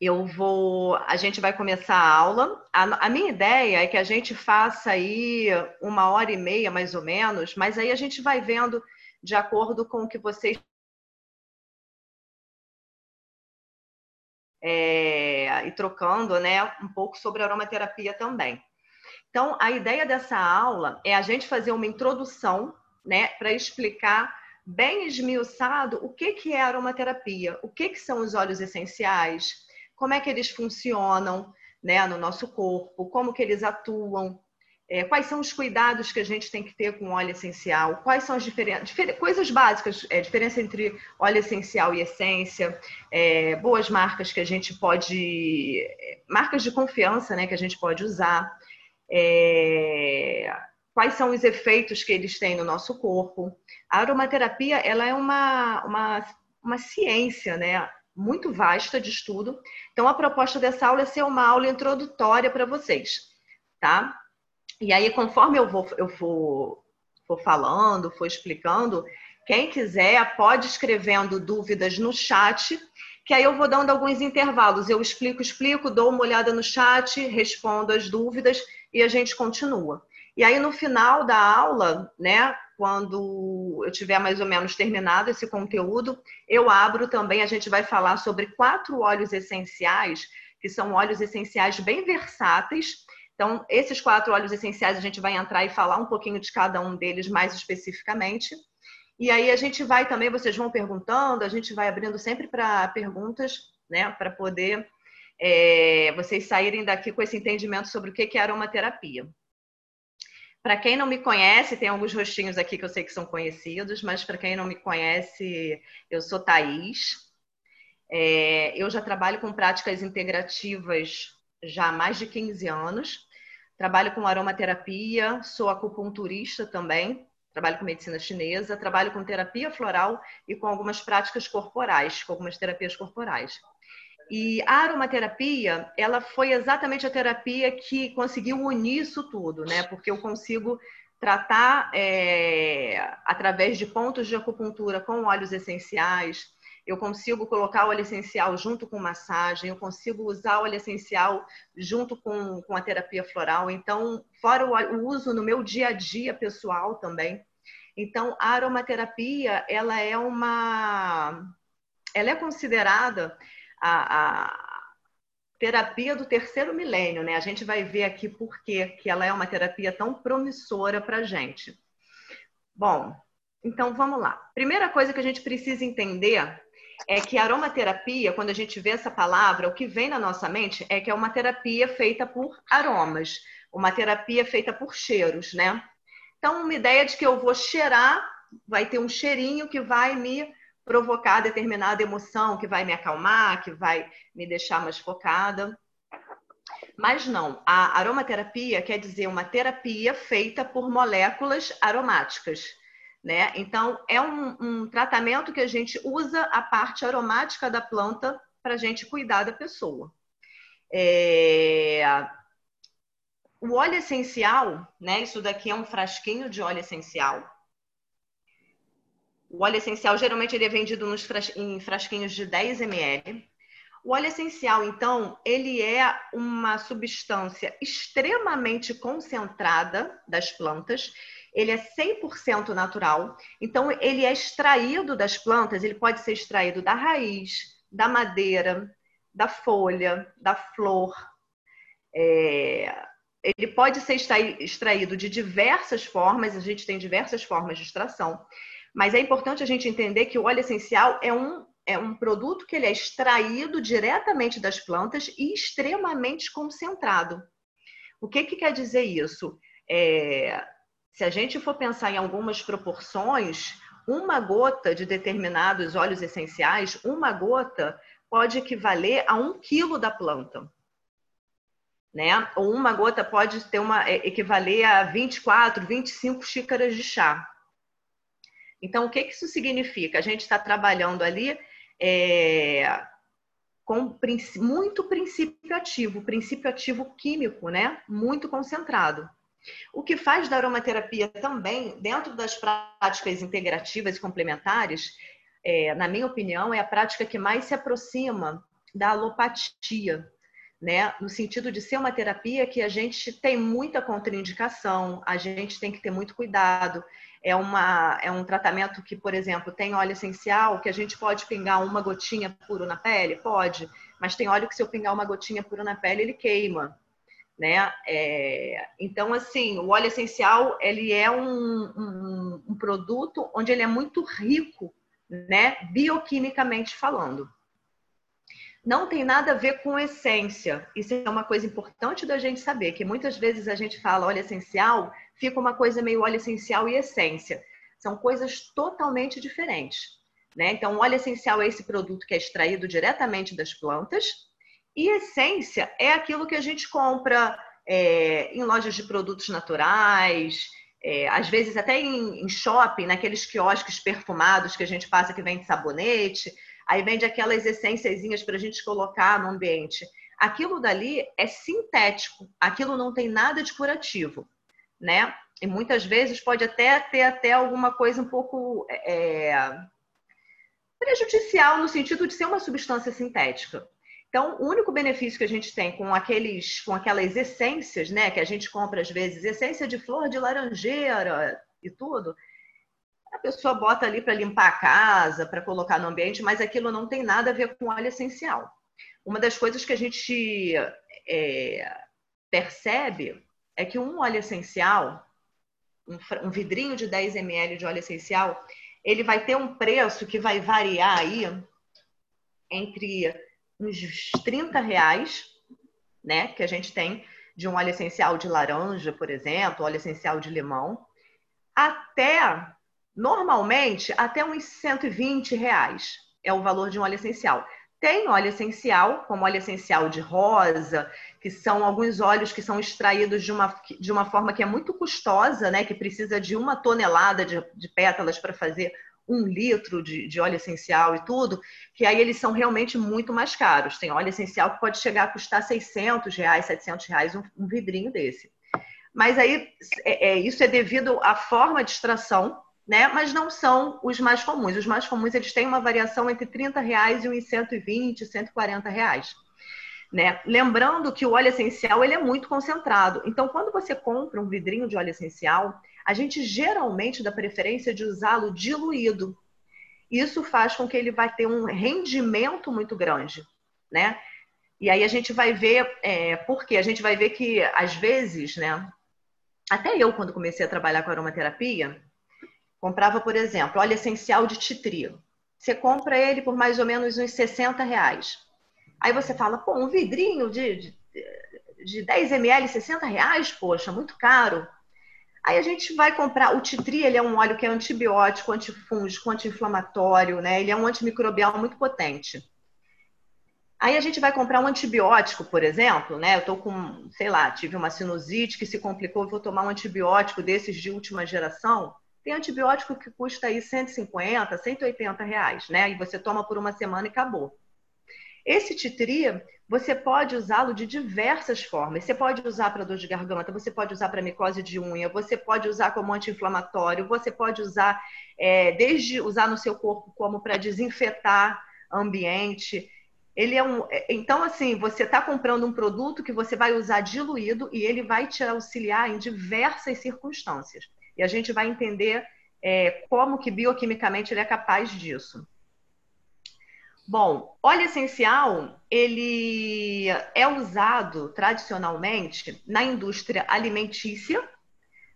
eu vou, a gente vai começar a aula. A, a, minha ideia é que a gente faça aí uma hora e meia, mais ou menos, mas aí a gente vai vendo de acordo com o que vocês é, e trocando, né, um pouco sobre aromaterapia também. Então, a ideia dessa aula é a gente fazer uma introdução, né, para explicar bem esmiuçado o que, que é aromaterapia, o que, que são os óleos essenciais, como é que eles funcionam né, no nosso corpo, como que eles atuam, é, quais são os cuidados que a gente tem que ter com óleo essencial, quais são as diferenças, coisas básicas, é, diferença entre óleo essencial e essência, é, boas marcas que a gente pode, marcas de confiança, né, que a gente pode usar, é, quais são os efeitos que eles têm no nosso corpo. A aromaterapia, ela é uma, uma, uma ciência, né, muito vasta de estudo. Então, a proposta dessa aula é ser uma aula introdutória para vocês, tá? E aí, conforme eu vou, eu vou, vou falando, for explicando, quem quiser pode escrevendo dúvidas no chat, que aí eu vou dando alguns intervalos. Eu explico, explico, dou uma olhada no chat, respondo as dúvidas e a gente continua. E aí, no final da aula, né, quando eu tiver mais ou menos terminado esse conteúdo, eu abro também, a gente vai falar sobre quatro óleos essenciais, que são óleos essenciais bem versáteis. Então, esses quatro óleos essenciais a gente vai entrar e falar um pouquinho de cada um deles mais especificamente. E aí a gente vai também, vocês vão perguntando, a gente vai abrindo sempre para perguntas, né, para poder é, vocês saírem daqui com esse entendimento sobre o que é aromaterapia. Para quem não me conhece, tem alguns rostinhos aqui que eu sei que são conhecidos, mas para quem não me conhece, eu sou Thaís. É, eu já trabalho com práticas integrativas já há mais de 15 anos. Trabalho com aromaterapia, sou acupunturista também, trabalho com medicina chinesa, trabalho com terapia floral e com algumas práticas corporais, com algumas terapias corporais. E a aromaterapia, ela foi exatamente a terapia que conseguiu unir isso tudo, né? Porque eu consigo tratar é, através de pontos de acupuntura com óleos essenciais, eu consigo colocar óleo essencial junto com massagem, eu consigo usar óleo essencial junto com, com a terapia floral. Então, fora o, o uso no meu dia a dia pessoal também. Então, a aromaterapia, ela é uma... Ela é considerada a, a terapia do terceiro milênio, né? A gente vai ver aqui por que ela é uma terapia tão promissora para a gente. Bom, então vamos lá. Primeira coisa que a gente precisa entender é que aromaterapia, quando a gente vê essa palavra, o que vem na nossa mente é que é uma terapia feita por aromas, uma terapia feita por cheiros, né? Então, uma ideia de que eu vou cheirar, vai ter um cheirinho que vai me provocar determinada emoção que vai me acalmar, que vai me deixar mais focada. Mas não, a aromaterapia quer dizer uma terapia feita por moléculas aromáticas. Né? Então, é um, um tratamento que a gente usa a parte aromática da planta para a gente cuidar da pessoa. É... O óleo essencial, né? Isso daqui é um frasquinho de óleo essencial. O óleo essencial geralmente ele é vendido nos em frasquinhos de 10 ml. O óleo essencial, então, ele é uma substância extremamente concentrada das plantas. Ele é 100% natural. Então, ele é extraído das plantas, ele pode ser extraído da raiz, da madeira, da folha, da flor. É... Ele pode ser extraído de diversas formas, a gente tem diversas formas de extração. Mas é importante a gente entender que o óleo essencial é um, é um produto que ele é extraído diretamente das plantas e extremamente concentrado. O que, que quer dizer isso? É, se a gente for pensar em algumas proporções, uma gota de determinados óleos essenciais, uma gota pode equivaler a um quilo da planta. Né? Ou uma gota pode ter uma, é, equivaler a 24, 25 xícaras de chá. Então, o que, que isso significa? A gente está trabalhando ali é, com muito princípio ativo, princípio ativo químico, né? Muito concentrado. O que faz da aromaterapia também, dentro das práticas integrativas e complementares, é, na minha opinião, é a prática que mais se aproxima da alopatia, né? No sentido de ser uma terapia que a gente tem muita contraindicação, a gente tem que ter muito cuidado. É, uma, é um tratamento que, por exemplo, tem óleo essencial que a gente pode pingar uma gotinha puro na pele? Pode, mas tem óleo que se eu pingar uma gotinha puro na pele, ele queima, né? É, então, assim, o óleo essencial, ele é um, um, um produto onde ele é muito rico, né? Bioquimicamente falando não tem nada a ver com essência. Isso é uma coisa importante da gente saber, que muitas vezes a gente fala óleo essencial, fica uma coisa meio óleo essencial e essência. São coisas totalmente diferentes. Né? Então, óleo essencial é esse produto que é extraído diretamente das plantas, e essência é aquilo que a gente compra é, em lojas de produtos naturais, é, às vezes até em, em shopping, naqueles quiosques perfumados que a gente passa que vem de sabonete. Aí vende aquelas essênciazinhas para a gente colocar no ambiente. Aquilo dali é sintético, aquilo não tem nada de curativo, né? E muitas vezes pode até ter até alguma coisa um pouco é, prejudicial no sentido de ser uma substância sintética. Então, o único benefício que a gente tem com aqueles, com aquelas essências, né, que a gente compra às vezes, essência de flor de laranjeira e tudo, a pessoa bota ali para limpar a casa, para colocar no ambiente, mas aquilo não tem nada a ver com óleo essencial. Uma das coisas que a gente é, percebe é que um óleo essencial, um, um vidrinho de 10 ml de óleo essencial, ele vai ter um preço que vai variar aí entre uns 30 reais, né? Que a gente tem de um óleo essencial de laranja, por exemplo, óleo essencial de limão, até Normalmente, até uns 120 reais é o valor de um óleo essencial. Tem óleo essencial, como óleo essencial de rosa, que são alguns óleos que são extraídos de uma, de uma forma que é muito custosa, né? Que precisa de uma tonelada de, de pétalas para fazer um litro de, de, óleo essencial e tudo, que aí eles são realmente muito mais caros. Tem óleo essencial que pode chegar a custar 600 reais, 700 reais um, um vidrinho desse. Mas aí é, é, isso é devido à forma de extração né? Mas não são os mais comuns. Os mais comuns eles têm uma variação entre 30 reais e uns 120, 140 reais. Né? Lembrando que o óleo essencial ele é muito concentrado. Então, quando você compra um vidrinho de óleo essencial, a gente geralmente dá preferência de usá-lo diluído. Isso faz com que ele vai ter um rendimento muito grande, né? E aí a gente vai ver, é, porque a gente vai ver que às vezes, né? Até eu, quando comecei a trabalhar com aromaterapia, Comprava, por exemplo, óleo essencial de titrio. Você compra ele por mais ou menos uns 60 reais. Aí você fala, pô, um vidrinho de, de, de 10 ml, 60 reais, poxa, muito caro. Aí a gente vai comprar o titri, ele é um óleo que é antibiótico, antifúngico, anti-inflamatório, né? Ele é um antimicrobial muito potente. Aí a gente vai comprar um antibiótico, por exemplo, né? Eu tô com, sei lá, tive uma sinusite que se complicou, vou tomar um antibiótico desses de última geração. Tem antibiótico que custa aí 150, 180 reais, né? E você toma por uma semana e acabou. Esse titri, você pode usá-lo de diversas formas. Você pode usar para dor de garganta, você pode usar para micose de unha, você pode usar como anti-inflamatório, você pode usar, é, desde usar no seu corpo como para desinfetar ambiente. Ele é um, é, então, assim, você está comprando um produto que você vai usar diluído e ele vai te auxiliar em diversas circunstâncias. E a gente vai entender é, como que bioquimicamente ele é capaz disso. Bom, óleo essencial, ele é usado tradicionalmente na indústria alimentícia,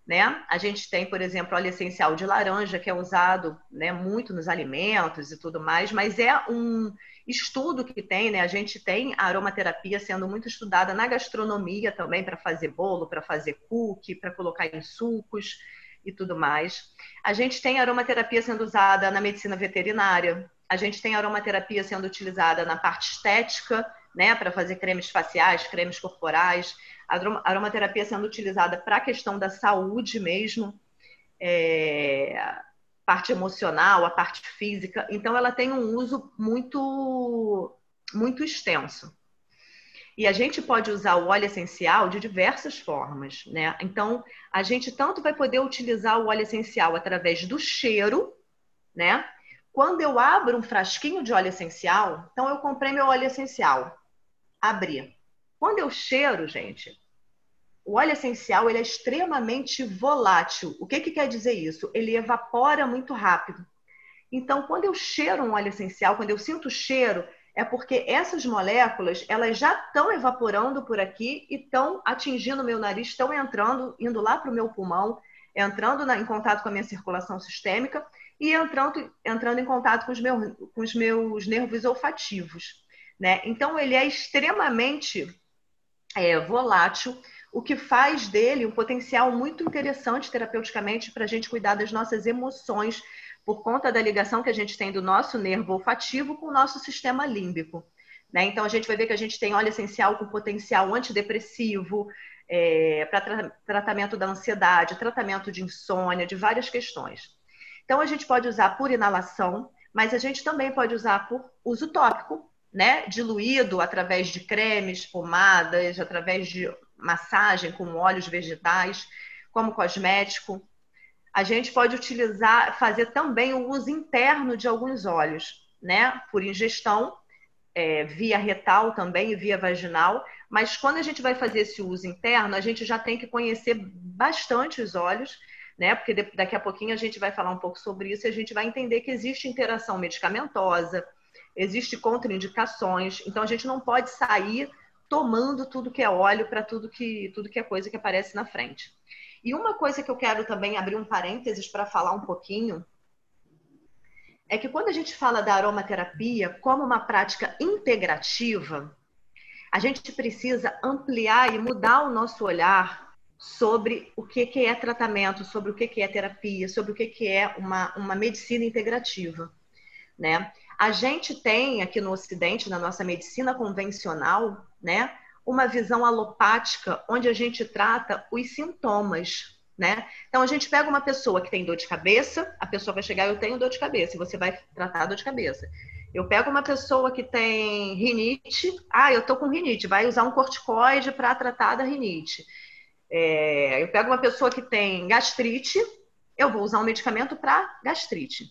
né? A gente tem, por exemplo, óleo essencial de laranja, que é usado né, muito nos alimentos e tudo mais, mas é um estudo que tem, né? A gente tem a aromaterapia sendo muito estudada na gastronomia também, para fazer bolo, para fazer cookie, para colocar em sucos e tudo mais. A gente tem aromaterapia sendo usada na medicina veterinária, a gente tem aromaterapia sendo utilizada na parte estética, né, para fazer cremes faciais, cremes corporais, a aromaterapia sendo utilizada para a questão da saúde mesmo, é, parte emocional, a parte física. Então, ela tem um uso muito, muito extenso. E a gente pode usar o óleo essencial de diversas formas, né? Então, a gente tanto vai poder utilizar o óleo essencial através do cheiro, né? quando eu abro um frasquinho de óleo essencial, então eu comprei meu óleo essencial, abri. Quando eu cheiro, gente, o óleo essencial ele é extremamente volátil. O que, que quer dizer isso? Ele evapora muito rápido. Então, quando eu cheiro um óleo essencial, quando eu sinto o cheiro, é porque essas moléculas elas já estão evaporando por aqui e estão atingindo o meu nariz, estão entrando, indo lá para o meu pulmão, entrando na, em contato com a minha circulação sistêmica e entrando, entrando em contato com os, meus, com os meus nervos olfativos. Né? Então, ele é extremamente é, volátil, o que faz dele um potencial muito interessante terapeuticamente para a gente cuidar das nossas emoções, por conta da ligação que a gente tem do nosso nervo olfativo com o nosso sistema límbico. Né? Então, a gente vai ver que a gente tem óleo essencial com potencial antidepressivo, é, para tra tratamento da ansiedade, tratamento de insônia, de várias questões. Então, a gente pode usar por inalação, mas a gente também pode usar por uso tópico, né? Diluído através de cremes, pomadas, através de massagem com óleos vegetais, como cosmético. A gente pode utilizar, fazer também o uso interno de alguns óleos, né? Por ingestão, é, via retal também e via vaginal. Mas quando a gente vai fazer esse uso interno, a gente já tem que conhecer bastante os óleos, né? Porque daqui a pouquinho a gente vai falar um pouco sobre isso e a gente vai entender que existe interação medicamentosa, existe contraindicações. Então a gente não pode sair tomando tudo que é óleo para tudo que tudo que é coisa que aparece na frente. E uma coisa que eu quero também abrir um parênteses para falar um pouquinho é que quando a gente fala da aromaterapia como uma prática integrativa, a gente precisa ampliar e mudar o nosso olhar sobre o que, que é tratamento, sobre o que, que é terapia, sobre o que, que é uma, uma medicina integrativa. Né? A gente tem aqui no Ocidente, na nossa medicina convencional, né, uma visão alopática onde a gente trata os sintomas, né? Então a gente pega uma pessoa que tem dor de cabeça, a pessoa vai chegar, eu tenho dor de cabeça, e você vai tratar a dor de cabeça. Eu pego uma pessoa que tem rinite, ah, eu tô com rinite, vai usar um corticoide para tratar da rinite. É, eu pego uma pessoa que tem gastrite, eu vou usar um medicamento para gastrite.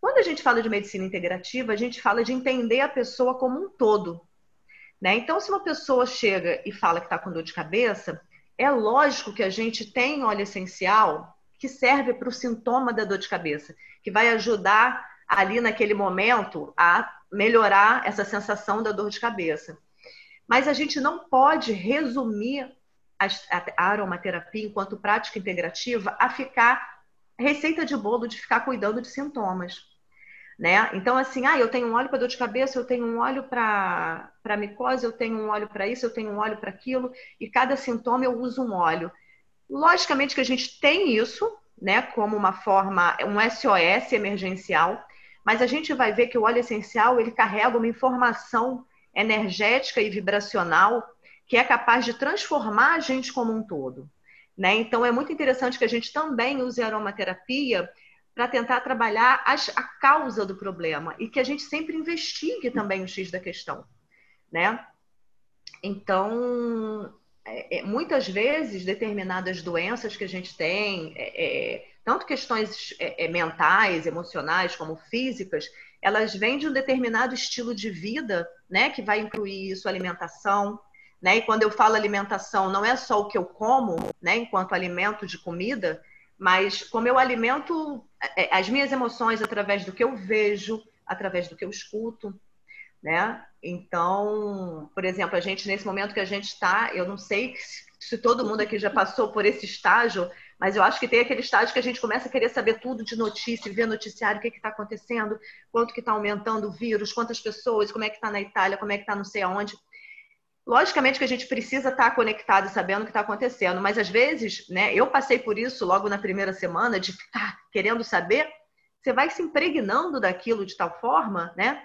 Quando a gente fala de medicina integrativa, a gente fala de entender a pessoa como um todo. Né? Então, se uma pessoa chega e fala que está com dor de cabeça, é lógico que a gente tem óleo essencial que serve para o sintoma da dor de cabeça, que vai ajudar ali naquele momento a melhorar essa sensação da dor de cabeça. Mas a gente não pode resumir a aromaterapia enquanto prática integrativa a ficar receita de bolo de ficar cuidando de sintomas. Né? Então, assim, ah, eu tenho um óleo para dor de cabeça, eu tenho um óleo para micose, eu tenho um óleo para isso, eu tenho um óleo para aquilo, e cada sintoma eu uso um óleo. Logicamente que a gente tem isso, né, como uma forma, um SOS emergencial, mas a gente vai ver que o óleo essencial ele carrega uma informação energética e vibracional que é capaz de transformar a gente como um todo. Né? Então é muito interessante que a gente também use aromaterapia para tentar trabalhar as, a causa do problema e que a gente sempre investigue também o X da questão, né? Então, é, é, muitas vezes, determinadas doenças que a gente tem, é, é tanto questões é, é, mentais, emocionais, como físicas, elas vêm de um determinado estilo de vida, né? Que vai incluir isso, alimentação, né? E quando eu falo alimentação, não é só o que eu como, né? Enquanto alimento de comida, mas como eu alimento é, as minhas emoções através do que eu vejo, através do que eu escuto, né? Então, por exemplo, a gente nesse momento que a gente está, eu não sei se todo mundo aqui já passou por esse estágio, mas eu acho que tem aquele estágio que a gente começa a querer saber tudo de notícia, ver noticiário, o que está acontecendo, quanto que está aumentando o vírus, quantas pessoas, como é que está na Itália, como é que está não sei aonde. Logicamente que a gente precisa estar conectado e sabendo o que está acontecendo, mas às vezes, né, eu passei por isso logo na primeira semana, de ficar querendo saber, você vai se impregnando daquilo de tal forma, né?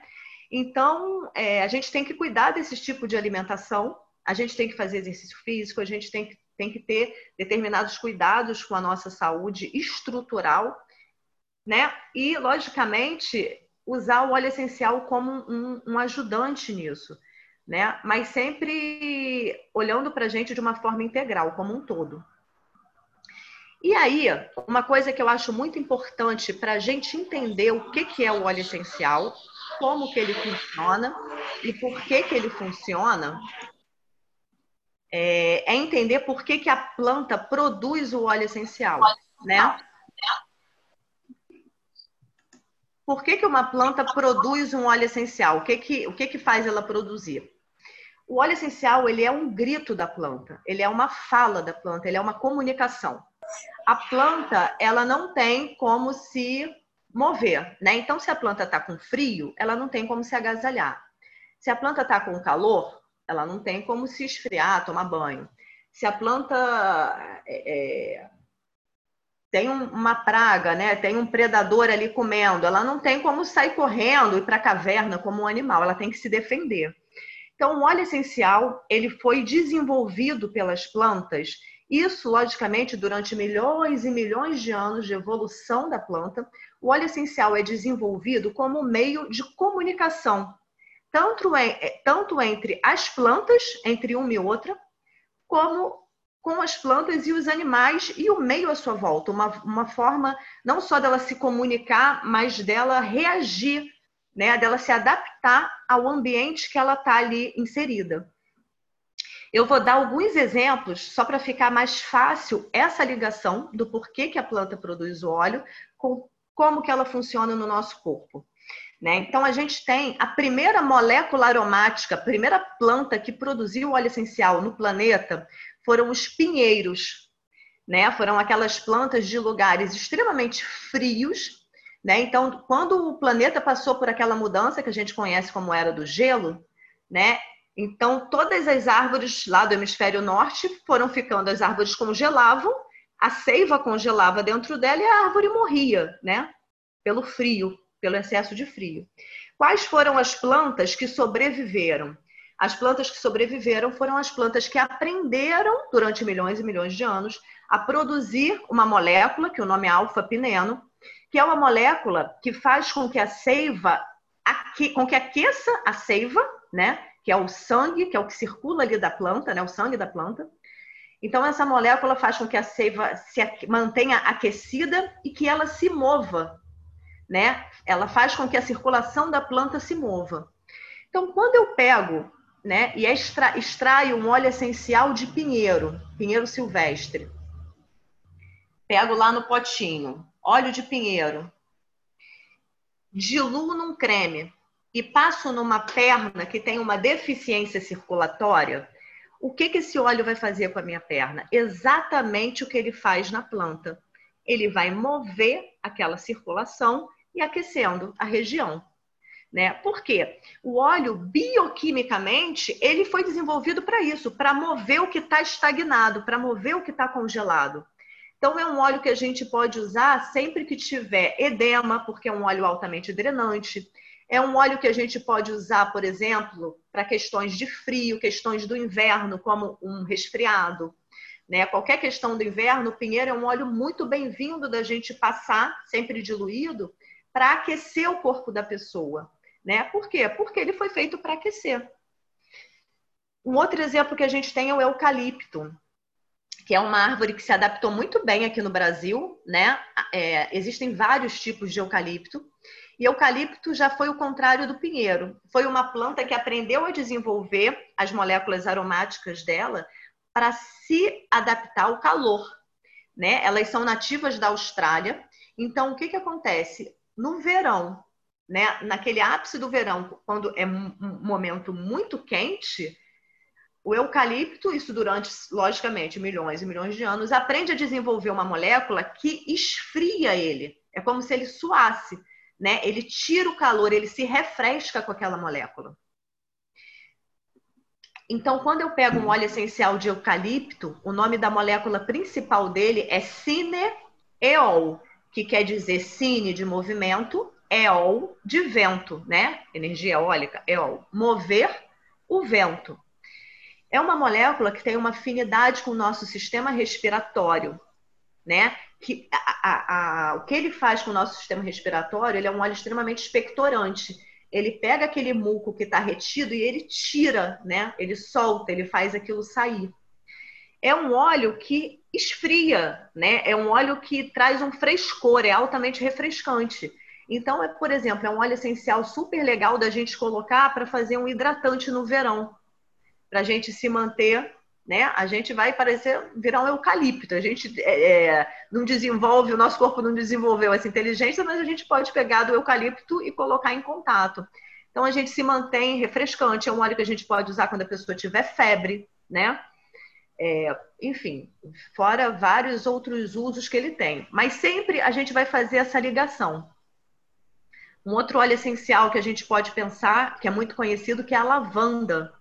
Então, é, a gente tem que cuidar desse tipo de alimentação, a gente tem que fazer exercício físico, a gente tem que, tem que ter determinados cuidados com a nossa saúde estrutural, né? E, logicamente, usar o óleo essencial como um, um ajudante nisso né? Mas sempre olhando para a gente de uma forma integral, como um todo. E aí, uma coisa que eu acho muito importante para a gente entender o que, que é o óleo essencial, como que ele funciona e por que, que ele funciona, é, é entender por que, que a planta produz o óleo essencial, né? Por que, que uma planta produz um óleo essencial? O que, que, o que, que faz ela produzir? O óleo essencial ele é um grito da planta, ele é uma fala da planta, ele é uma comunicação. A planta ela não tem como se mover, né? Então, se a planta está com frio, ela não tem como se agasalhar. Se a planta está com calor, ela não tem como se esfriar, tomar banho. Se a planta é, é tem uma praga, né? Tem um predador ali comendo, ela não tem como sair correndo e para a caverna como um animal, ela tem que se defender. Então, o óleo essencial, ele foi desenvolvido pelas plantas, isso, logicamente, durante milhões e milhões de anos de evolução da planta, o óleo essencial é desenvolvido como meio de comunicação, tanto, é, tanto entre as plantas, entre uma e outra, como com as plantas e os animais e o meio à sua volta. Uma, uma forma não só dela se comunicar, mas dela reagir né, dela se adaptar ao ambiente que ela está ali inserida. Eu vou dar alguns exemplos só para ficar mais fácil essa ligação do porquê que a planta produz o óleo com como que ela funciona no nosso corpo. Né? Então a gente tem a primeira molécula aromática, a primeira planta que produziu óleo essencial no planeta foram os pinheiros, né? Foram aquelas plantas de lugares extremamente frios né? Então, quando o planeta passou por aquela mudança que a gente conhece como era do gelo, né? Então, todas as árvores lá do hemisfério norte foram ficando, as árvores congelavam, a seiva congelava dentro dela e a árvore morria, né? Pelo frio, pelo excesso de frio. Quais foram as plantas que sobreviveram? As plantas que sobreviveram foram as plantas que aprenderam durante milhões e milhões de anos a produzir uma molécula, que o nome é alfa-pineno, que é uma molécula que faz com que a seiva, com que aqueça a seiva, né? Que é o sangue, que é o que circula ali da planta, né? O sangue da planta. Então, essa molécula faz com que a seiva se mantenha aquecida e que ela se mova, né? Ela faz com que a circulação da planta se mova. Então, quando eu pego, né, e extra, extraio um óleo essencial de pinheiro, pinheiro silvestre, pego lá no potinho, óleo de pinheiro, diluo num creme e passo numa perna que tem uma deficiência circulatória, o que, que esse óleo vai fazer com a minha perna? Exatamente o que ele faz na planta. Ele vai mover aquela circulação e aquecendo a região. Né? Por quê? O óleo, bioquimicamente, ele foi desenvolvido para isso, para mover o que está estagnado, para mover o que está congelado. Então, é um óleo que a gente pode usar sempre que tiver edema, porque é um óleo altamente drenante. É um óleo que a gente pode usar, por exemplo, para questões de frio, questões do inverno, como um resfriado. Né? Qualquer questão do inverno, o pinheiro é um óleo muito bem-vindo da gente passar, sempre diluído, para aquecer o corpo da pessoa. Né? Por quê? Porque ele foi feito para aquecer. Um outro exemplo que a gente tem é o eucalipto que é uma árvore que se adaptou muito bem aqui no Brasil, né? É, existem vários tipos de eucalipto. E eucalipto já foi o contrário do pinheiro. Foi uma planta que aprendeu a desenvolver as moléculas aromáticas dela para se adaptar ao calor. Né? Elas são nativas da Austrália. Então, o que, que acontece? No verão, né? naquele ápice do verão, quando é um momento muito quente, o eucalipto, isso durante, logicamente, milhões e milhões de anos, aprende a desenvolver uma molécula que esfria ele. É como se ele suasse, né? Ele tira o calor, ele se refresca com aquela molécula. Então, quando eu pego um óleo essencial de eucalipto, o nome da molécula principal dele é cineol, que quer dizer cine de movimento, eol de vento, né? Energia eólica, eol. Mover o vento é uma molécula que tem uma afinidade com o nosso sistema respiratório, né? Que a, a, a, o que ele faz com o nosso sistema respiratório, ele é um óleo extremamente expectorante. Ele pega aquele muco que está retido e ele tira, né? Ele solta, ele faz aquilo sair. é um óleo que esfria, né? É um óleo que traz um frescor, é altamente refrescante. Então, é, por exemplo, é um óleo essencial super legal da gente colocar para fazer um hidratante no verão, para a gente se manter, né? A gente vai parecer virar um eucalipto. A gente é, é, não desenvolve, o nosso corpo não desenvolveu essa inteligência, mas a gente pode pegar do eucalipto e colocar em contato. Então, a gente se mantém refrescante. É um óleo que a gente pode usar quando a pessoa tiver febre, né? É, enfim, fora vários outros usos que ele tem. Mas sempre a gente vai fazer essa ligação. Um outro óleo essencial que a gente pode pensar, que é muito conhecido, que é a lavanda.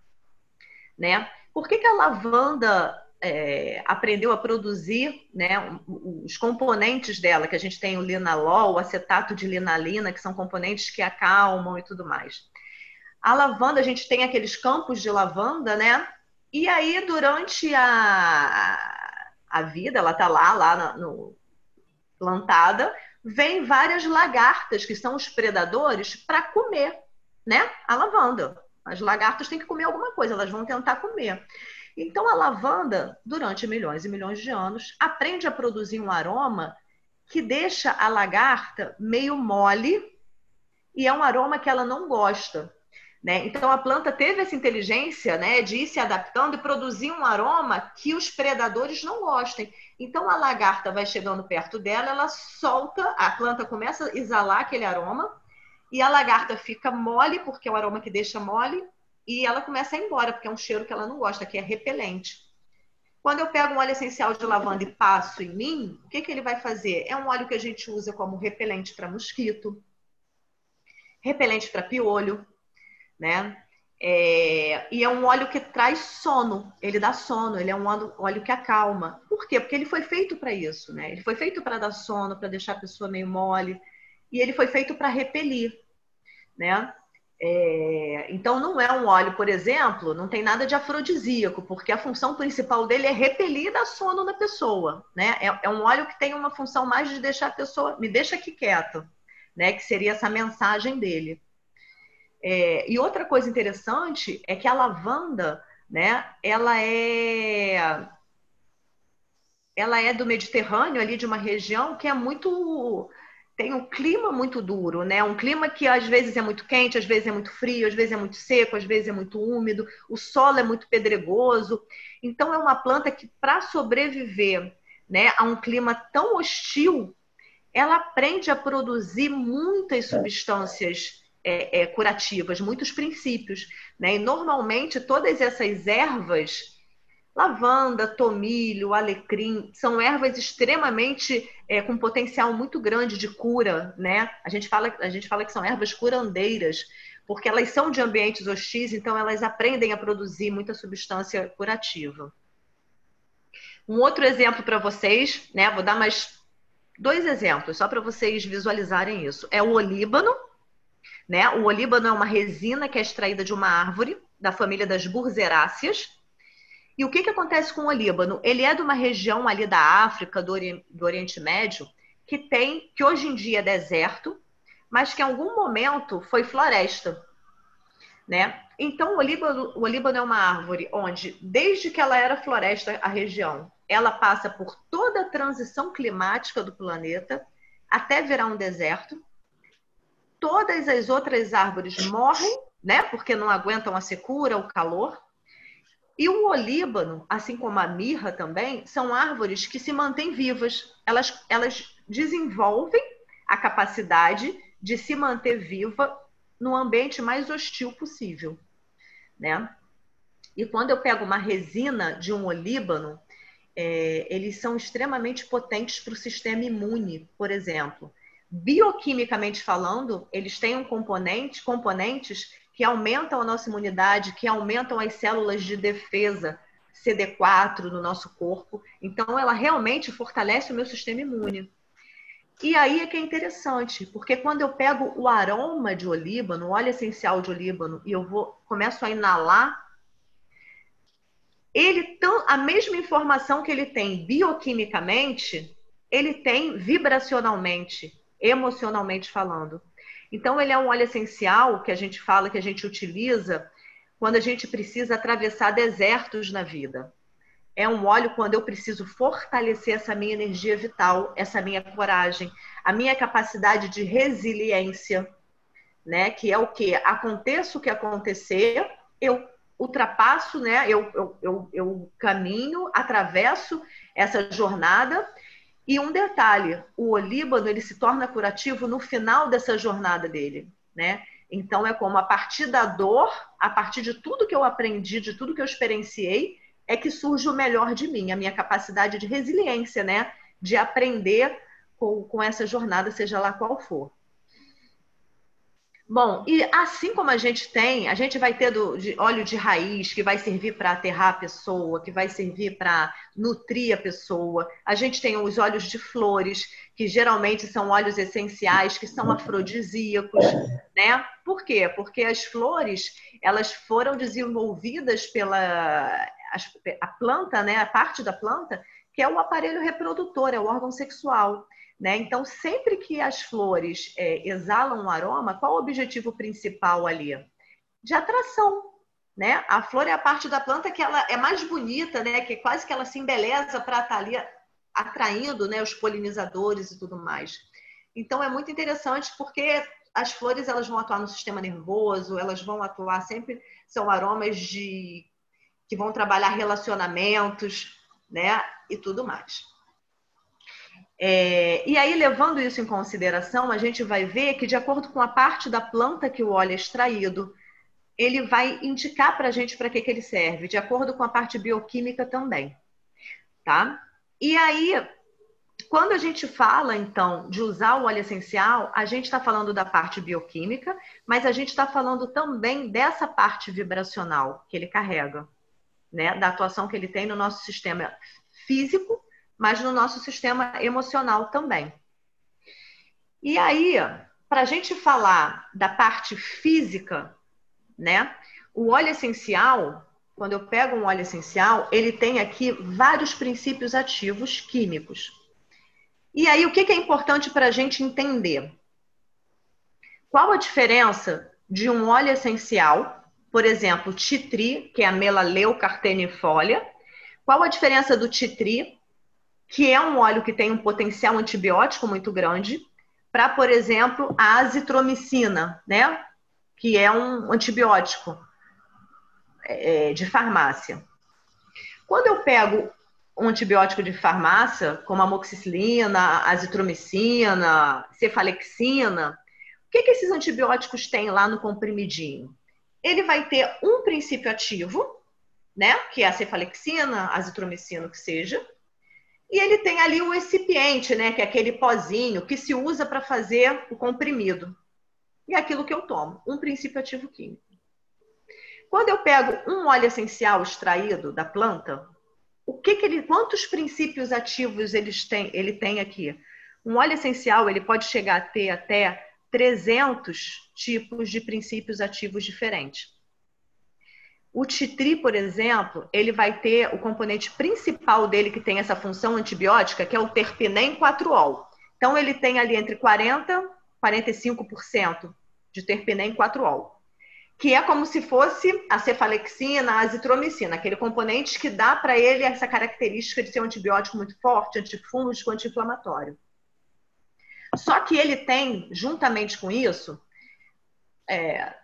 Né? Por que, que a lavanda é, aprendeu a produzir né, os componentes dela, que a gente tem o linalol, o acetato de linalina, que são componentes que acalmam e tudo mais. A lavanda, a gente tem aqueles campos de lavanda, né? E aí, durante a, a vida, ela está lá, lá no, plantada, vem várias lagartas, que são os predadores, para comer né, a lavanda. As lagartas têm que comer alguma coisa, elas vão tentar comer. Então, a lavanda, durante milhões e milhões de anos, aprende a produzir um aroma que deixa a lagarta meio mole e é um aroma que ela não gosta. Né? Então a planta teve essa inteligência né, de ir se adaptando e produzir um aroma que os predadores não gostem. Então a lagarta vai chegando perto dela, ela solta, a planta começa a exalar aquele aroma e a lagarta fica mole, porque é o aroma que deixa mole, e ela começa a ir embora, porque é um cheiro que ela não gosta, que é repelente. Quando eu pego um óleo essencial de lavanda e passo em mim, o que, que ele vai fazer? É um óleo que a gente usa como repelente para mosquito, repelente para piolho, né? É, e é um óleo que traz sono, ele dá sono, ele é um óleo, que acalma. Por quê? Porque ele foi feito para isso, né? Ele foi feito para dar sono, para deixar a pessoa meio mole, e ele foi feito para repelir, né? É, então não é um óleo, por exemplo, não tem nada de afrodisíaco, porque a função principal dele é repelir dar sono na pessoa, né? É, é um óleo que tem uma função mais de deixar a pessoa, me deixa aqui quieto, né? Que seria essa mensagem dele. É, e outra coisa interessante é que a lavanda, né, ela é ela é do Mediterrâneo, ali de uma região que é muito tem um clima muito duro, né? Um clima que às vezes é muito quente, às vezes é muito frio, às vezes é muito seco, às vezes é muito úmido, o solo é muito pedregoso. Então é uma planta que para sobreviver, né, a um clima tão hostil, ela aprende a produzir muitas substâncias é, é, curativas, muitos princípios. Né? E normalmente todas essas ervas, lavanda, tomilho, alecrim, são ervas extremamente é, com potencial muito grande de cura. Né? A, gente fala, a gente fala que são ervas curandeiras, porque elas são de ambientes hostis, então elas aprendem a produzir muita substância curativa. Um outro exemplo para vocês, né? Vou dar mais dois exemplos, só para vocês visualizarem isso. É o olíbano, né? O olíbano é uma resina que é extraída de uma árvore da família das burzeráceas. E o que, que acontece com o olíbano? Ele é de uma região ali da África, do, Ori do Oriente Médio, que tem, que hoje em dia é deserto, mas que em algum momento foi floresta. Né? Então, o olíbano, o olíbano é uma árvore onde, desde que ela era floresta, a região, ela passa por toda a transição climática do planeta até virar um deserto todas as outras árvores morrem, né? Porque não aguentam a secura, o calor. E o olíbano, assim como a mirra também, são árvores que se mantêm vivas. Elas, elas desenvolvem a capacidade de se manter viva no ambiente mais hostil possível, né? E quando eu pego uma resina de um olíbano, é, eles são extremamente potentes para o sistema imune, por exemplo bioquimicamente falando, eles têm um componente, componentes que aumentam a nossa imunidade, que aumentam as células de defesa CD4 no nosso corpo. Então, ela realmente fortalece o meu sistema imune. E aí é que é interessante, porque quando eu pego o aroma de olíbano, o óleo essencial de olíbano, e eu vou começo a inalar, ele a mesma informação que ele tem bioquimicamente, ele tem vibracionalmente emocionalmente falando. Então, ele é um óleo essencial que a gente fala, que a gente utiliza quando a gente precisa atravessar desertos na vida. é um óleo quando eu preciso fortalecer essa minha energia vital, essa minha coragem, a minha capacidade de resiliência, né? Que é o que aconteça o que acontecer, eu ultrapasso, né? Eu, eu, eu, eu caminho, atravesso essa jornada. E um detalhe, o olíbano ele se torna curativo no final dessa jornada dele, né? Então é como a partir da dor, a partir de tudo que eu aprendi, de tudo que eu experienciei, é que surge o melhor de mim, a minha capacidade de resiliência, né? De aprender com, com essa jornada, seja lá qual for. Bom, e assim como a gente tem, a gente vai ter do, de óleo de raiz que vai servir para aterrar a pessoa, que vai servir para nutrir a pessoa. A gente tem os óleos de flores, que geralmente são óleos essenciais, que são afrodisíacos, né? Por quê? Porque as flores, elas foram desenvolvidas pela a planta, né, a parte da planta, que é o aparelho reprodutor, é o órgão sexual. Né? Então, sempre que as flores é, exalam um aroma, qual o objetivo principal ali? De atração. Né? A flor é a parte da planta que ela é mais bonita, né? que quase que ela se embeleza para estar tá ali atraindo né, os polinizadores e tudo mais. Então, é muito interessante porque as flores elas vão atuar no sistema nervoso, elas vão atuar sempre, são aromas de que vão trabalhar relacionamentos, né? E tudo mais. É, e aí, levando isso em consideração, a gente vai ver que, de acordo com a parte da planta que o óleo é extraído, ele vai indicar para a gente para que, que ele serve, de acordo com a parte bioquímica também. Tá? E aí, quando a gente fala, então, de usar o óleo essencial, a gente está falando da parte bioquímica, mas a gente está falando também dessa parte vibracional que ele carrega né, da atuação que ele tem no nosso sistema físico, mas no nosso sistema emocional também. E aí, para a gente falar da parte física, né, o óleo essencial, quando eu pego um óleo essencial, ele tem aqui vários princípios ativos químicos. E aí, o que é importante para a gente entender? Qual a diferença de um óleo essencial por exemplo, titri, que é a melaleucartenifolia. Qual a diferença do titri, que é um óleo que tem um potencial antibiótico muito grande, para, por exemplo, a azitromicina, né? Que é um antibiótico é, de farmácia. Quando eu pego um antibiótico de farmácia, como amoxicilina, azitromicina, cefalexina, o que, que esses antibióticos têm lá no comprimidinho? ele vai ter um princípio ativo, né? Que é a cefalexina, azitromicina, que seja. E ele tem ali o recipiente, né? Que é aquele pozinho que se usa para fazer o comprimido. E é aquilo que eu tomo, um princípio ativo químico. Quando eu pego um óleo essencial extraído da planta, o que, que ele, quantos princípios ativos eles têm, ele tem aqui? Um óleo essencial ele pode chegar a ter até 300 tipos de princípios ativos diferentes. O titri, por exemplo, ele vai ter o componente principal dele que tem essa função antibiótica, que é o terpinem 4-ol. Então, ele tem ali entre 40% e 45% de terpinem 4-ol, que é como se fosse a cefalexina, a azitromicina, aquele componente que dá para ele essa característica de ser um antibiótico muito forte, antifúngico, anti-inflamatório. Só que ele tem, juntamente com isso, é,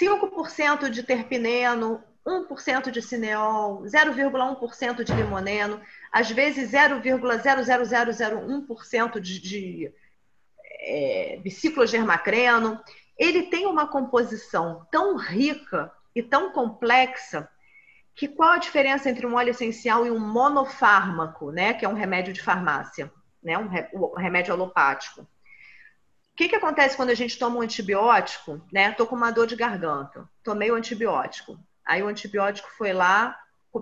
5% de terpineno, 1% de cineol, 0,1% de limoneno, às vezes 0,00001% de, de é, biciclogermacreno. Ele tem uma composição tão rica e tão complexa que qual a diferença entre um óleo essencial e um monofármaco, né, que é um remédio de farmácia? né, um, um remédio alopático. Que, que acontece quando a gente toma um antibiótico? Né? Tô com uma dor de garganta, tomei o antibiótico. Aí o antibiótico foi lá,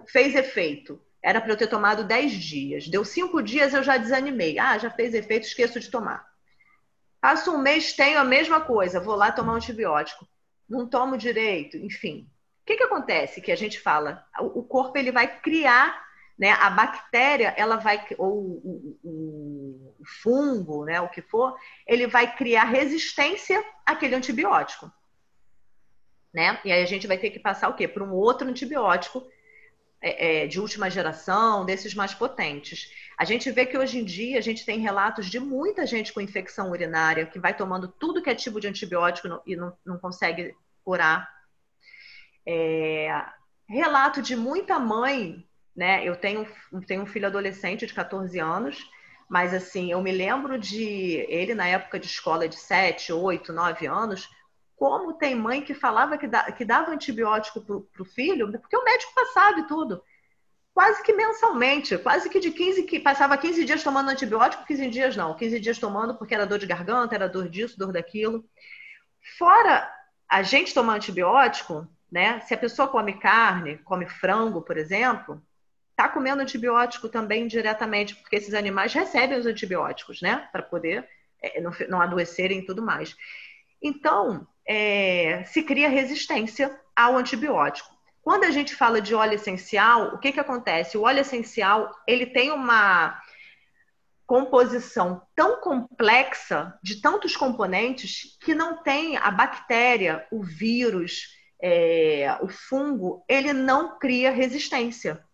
fez efeito. Era para eu ter tomado 10 dias. Deu 5 dias, eu já desanimei. Ah, já fez efeito, esqueço de tomar. Passo um mês, tenho a mesma coisa, vou lá tomar um antibiótico. Não tomo direito, enfim. O que, que acontece? Que a gente fala, o corpo ele vai criar né? A bactéria, ela vai, ou o, o fungo, né? o que for, ele vai criar resistência àquele antibiótico. Né? E aí a gente vai ter que passar o quê? Para um outro antibiótico é, é, de última geração, desses mais potentes. A gente vê que hoje em dia a gente tem relatos de muita gente com infecção urinária que vai tomando tudo que é tipo de antibiótico e não, não consegue curar. É, relato de muita mãe, né? Eu tenho, tenho um filho adolescente de 14 anos, mas assim, eu me lembro de ele na época de escola de 7, 8, 9 anos, como tem mãe que falava que, da, que dava antibiótico para o filho, porque o médico passava e tudo. Quase que mensalmente, quase que de 15, que passava 15 dias tomando antibiótico, 15 dias não, 15 dias tomando porque era dor de garganta, era dor disso, dor daquilo. Fora a gente tomar antibiótico, né? Se a pessoa come carne, come frango, por exemplo, tá comendo antibiótico também diretamente, porque esses animais recebem os antibióticos, né? Para poder é, não, não adoecerem e tudo mais. Então, é, se cria resistência ao antibiótico. Quando a gente fala de óleo essencial, o que, que acontece? O óleo essencial ele tem uma composição tão complexa de tantos componentes que não tem a bactéria, o vírus, é, o fungo, ele não cria resistência,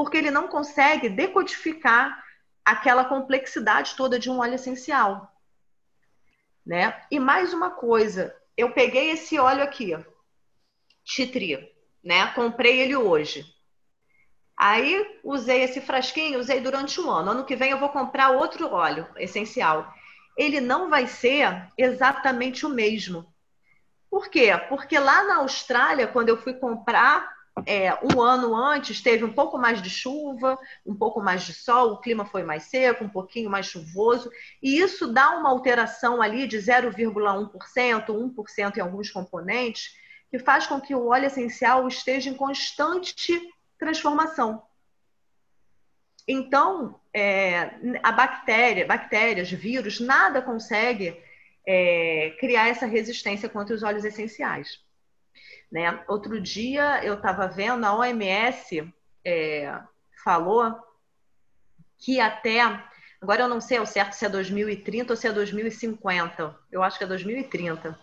porque ele não consegue decodificar aquela complexidade toda de um óleo essencial. Né? E mais uma coisa, eu peguei esse óleo aqui, Chitri, né? Comprei ele hoje. Aí usei esse frasquinho, usei durante um ano. Ano que vem eu vou comprar outro óleo essencial. Ele não vai ser exatamente o mesmo. Por quê? Porque lá na Austrália, quando eu fui comprar é, um ano antes, teve um pouco mais de chuva, um pouco mais de sol, o clima foi mais seco, um pouquinho mais chuvoso, e isso dá uma alteração ali de 0,1%, 1% em alguns componentes, que faz com que o óleo essencial esteja em constante transformação. Então, é, a bactéria, bactérias, vírus, nada consegue é, criar essa resistência contra os óleos essenciais. Né? Outro dia eu estava vendo, a OMS é, falou que até, agora eu não sei ao certo se é 2030 ou se é 2050, eu acho que é 2030,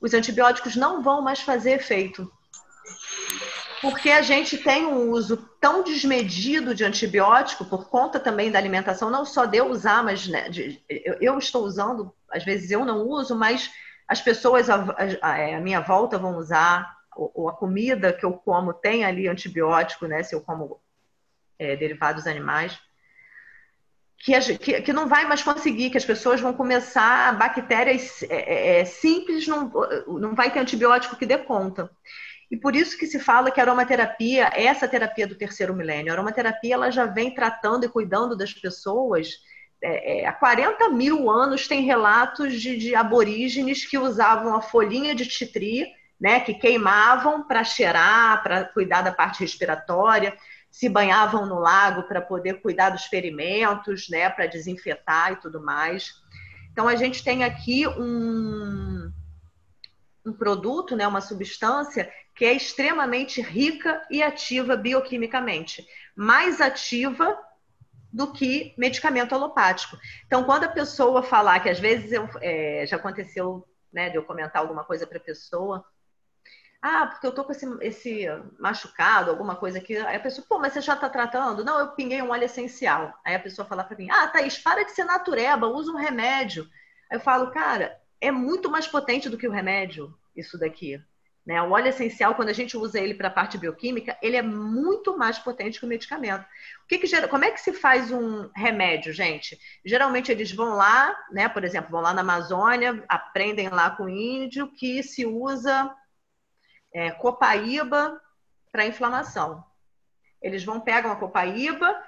os antibióticos não vão mais fazer efeito porque a gente tem um uso tão desmedido de antibiótico por conta também da alimentação, não só de eu usar, mas né, de, eu, eu, estou usando, às vezes eu não uso, mas as pessoas à, à, minha volta vão usar, ou, a comida que eu como tem ali antibiótico, né? Se eu como é, derivados animais. Que, que, que, não vai mais conseguir, que as pessoas vão começar, bactérias é, é, simples, não, não vai ter antibiótico que dê conta. E por isso que se fala que a aromaterapia é essa terapia do terceiro milênio. A aromaterapia ela já vem tratando e cuidando das pessoas. É, é, há 40 mil anos tem relatos de, de aborígenes que usavam a folhinha de titri, né, que queimavam para cheirar, para cuidar da parte respiratória, se banhavam no lago para poder cuidar dos ferimentos, né, para desinfetar e tudo mais. Então a gente tem aqui um, um produto, né, uma substância que é extremamente rica e ativa bioquimicamente, mais ativa do que medicamento alopático. Então, quando a pessoa falar que às vezes eu, é, já aconteceu né, de eu comentar alguma coisa para a pessoa, ah, porque eu tô com esse, esse, machucado, alguma coisa aqui. Aí a pessoa, pô, mas você já tá tratando? Não, eu pinguei um óleo essencial. Aí a pessoa fala para mim, ah, Thaís, para de ser natureba, usa um remédio. Aí eu falo, cara, é muito mais potente do que o remédio, isso daqui. Né? O óleo essencial, quando a gente usa ele para a parte bioquímica, ele é muito mais potente que o medicamento. O que que, como é que se faz um remédio, gente? Geralmente eles vão lá, né? Por exemplo, vão lá na Amazônia, aprendem lá com o índio que se usa é, copaíba para inflamação. Eles vão pegam a copaíba,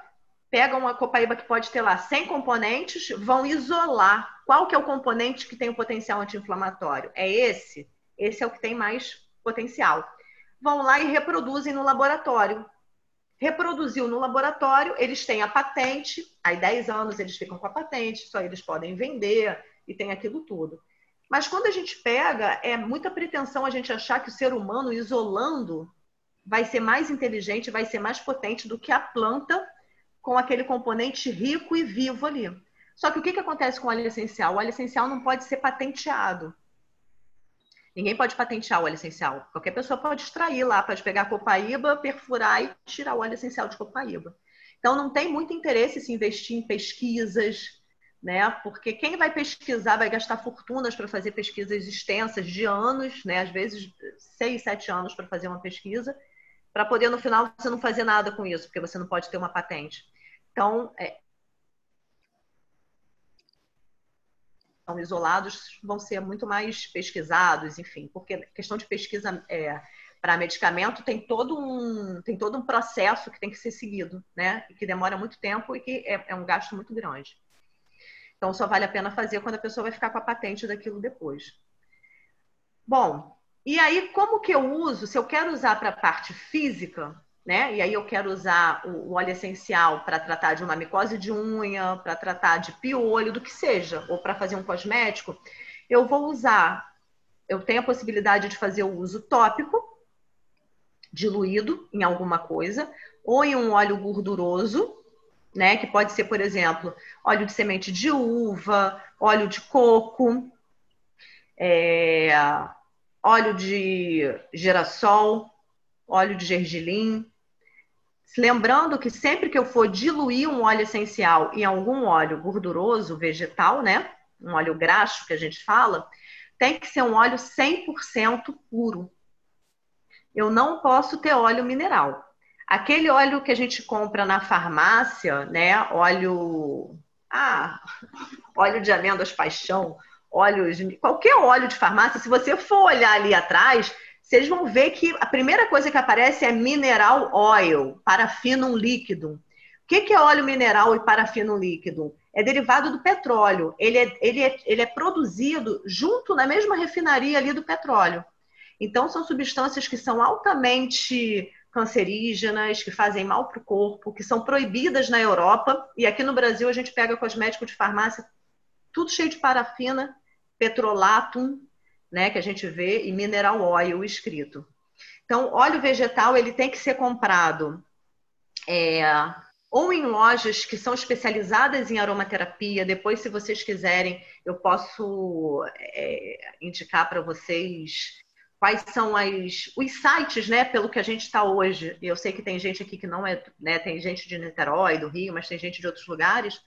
pegam uma copaíba que pode ter lá 100 componentes, vão isolar qual que é o componente que tem o potencial anti-inflamatório. É esse? Esse é o que tem mais potencial. Vão lá e reproduzem no laboratório. Reproduziu no laboratório, eles têm a patente, aí 10 anos eles ficam com a patente, só eles podem vender e tem aquilo tudo. Mas quando a gente pega, é muita pretensão a gente achar que o ser humano isolando vai ser mais inteligente, vai ser mais potente do que a planta com aquele componente rico e vivo ali. Só que o que, que acontece com o óleo essencial? O óleo essencial não pode ser patenteado. Ninguém pode patentear o óleo essencial. Qualquer pessoa pode extrair lá, pode pegar copaíba, perfurar e tirar o óleo essencial de copaíba. Então, não tem muito interesse se investir em pesquisas, né? Porque quem vai pesquisar vai gastar fortunas para fazer pesquisas extensas de anos, né? Às vezes seis, sete anos para fazer uma pesquisa, para poder no final você não fazer nada com isso, porque você não pode ter uma patente. Então, é, são isolados vão ser muito mais pesquisados, enfim, porque questão de pesquisa é, para medicamento tem todo um tem todo um processo que tem que ser seguido, né? Que demora muito tempo e que é, é um gasto muito grande. Então só vale a pena fazer quando a pessoa vai ficar com a patente daquilo depois. Bom, e aí como que eu uso? Se eu quero usar para a parte física, né? E aí eu quero usar o, óleo essencial para tratar de uma micose de unha, para tratar de piolho, do que seja, ou para fazer um cosmético, eu vou usar. Eu tenho a possibilidade de fazer o uso tópico, diluído em alguma coisa, ou em um óleo gorduroso, né? Que pode ser, por exemplo, óleo de semente de uva, óleo de coco, é, óleo de girassol, óleo de gergelim. Lembrando que sempre que eu for diluir um óleo essencial em algum óleo gorduroso, vegetal, né? Um óleo graxo que a gente fala, tem que ser um óleo 100% puro eu não posso ter óleo mineral. Aquele óleo que a gente compra na farmácia, né? Óleo. Ah, óleo de amêndoas paixão, óleo de... qualquer óleo de farmácia, se você for olhar ali atrás, vocês vão ver que a primeira coisa que aparece é mineral oil, parafino líquido. O que é óleo mineral e parafino líquido? É derivado do petróleo. Ele é, ele é, ele é produzido junto na mesma refinaria ali do petróleo. Então, são substâncias que são altamente cancerígenas, que fazem mal para o corpo, que são proibidas na Europa. E aqui no Brasil, a gente pega cosmético de farmácia, tudo cheio de parafina, petrolatum, né, que a gente vê, e mineral oil escrito. Então, óleo vegetal ele tem que ser comprado é, ou em lojas que são especializadas em aromaterapia. Depois, se vocês quiserem, eu posso é, indicar para vocês quais são as, os sites, né, pelo que a gente está hoje. Eu sei que tem gente aqui que não é, né, tem gente de Niterói, do Rio, mas tem gente de outros lugares.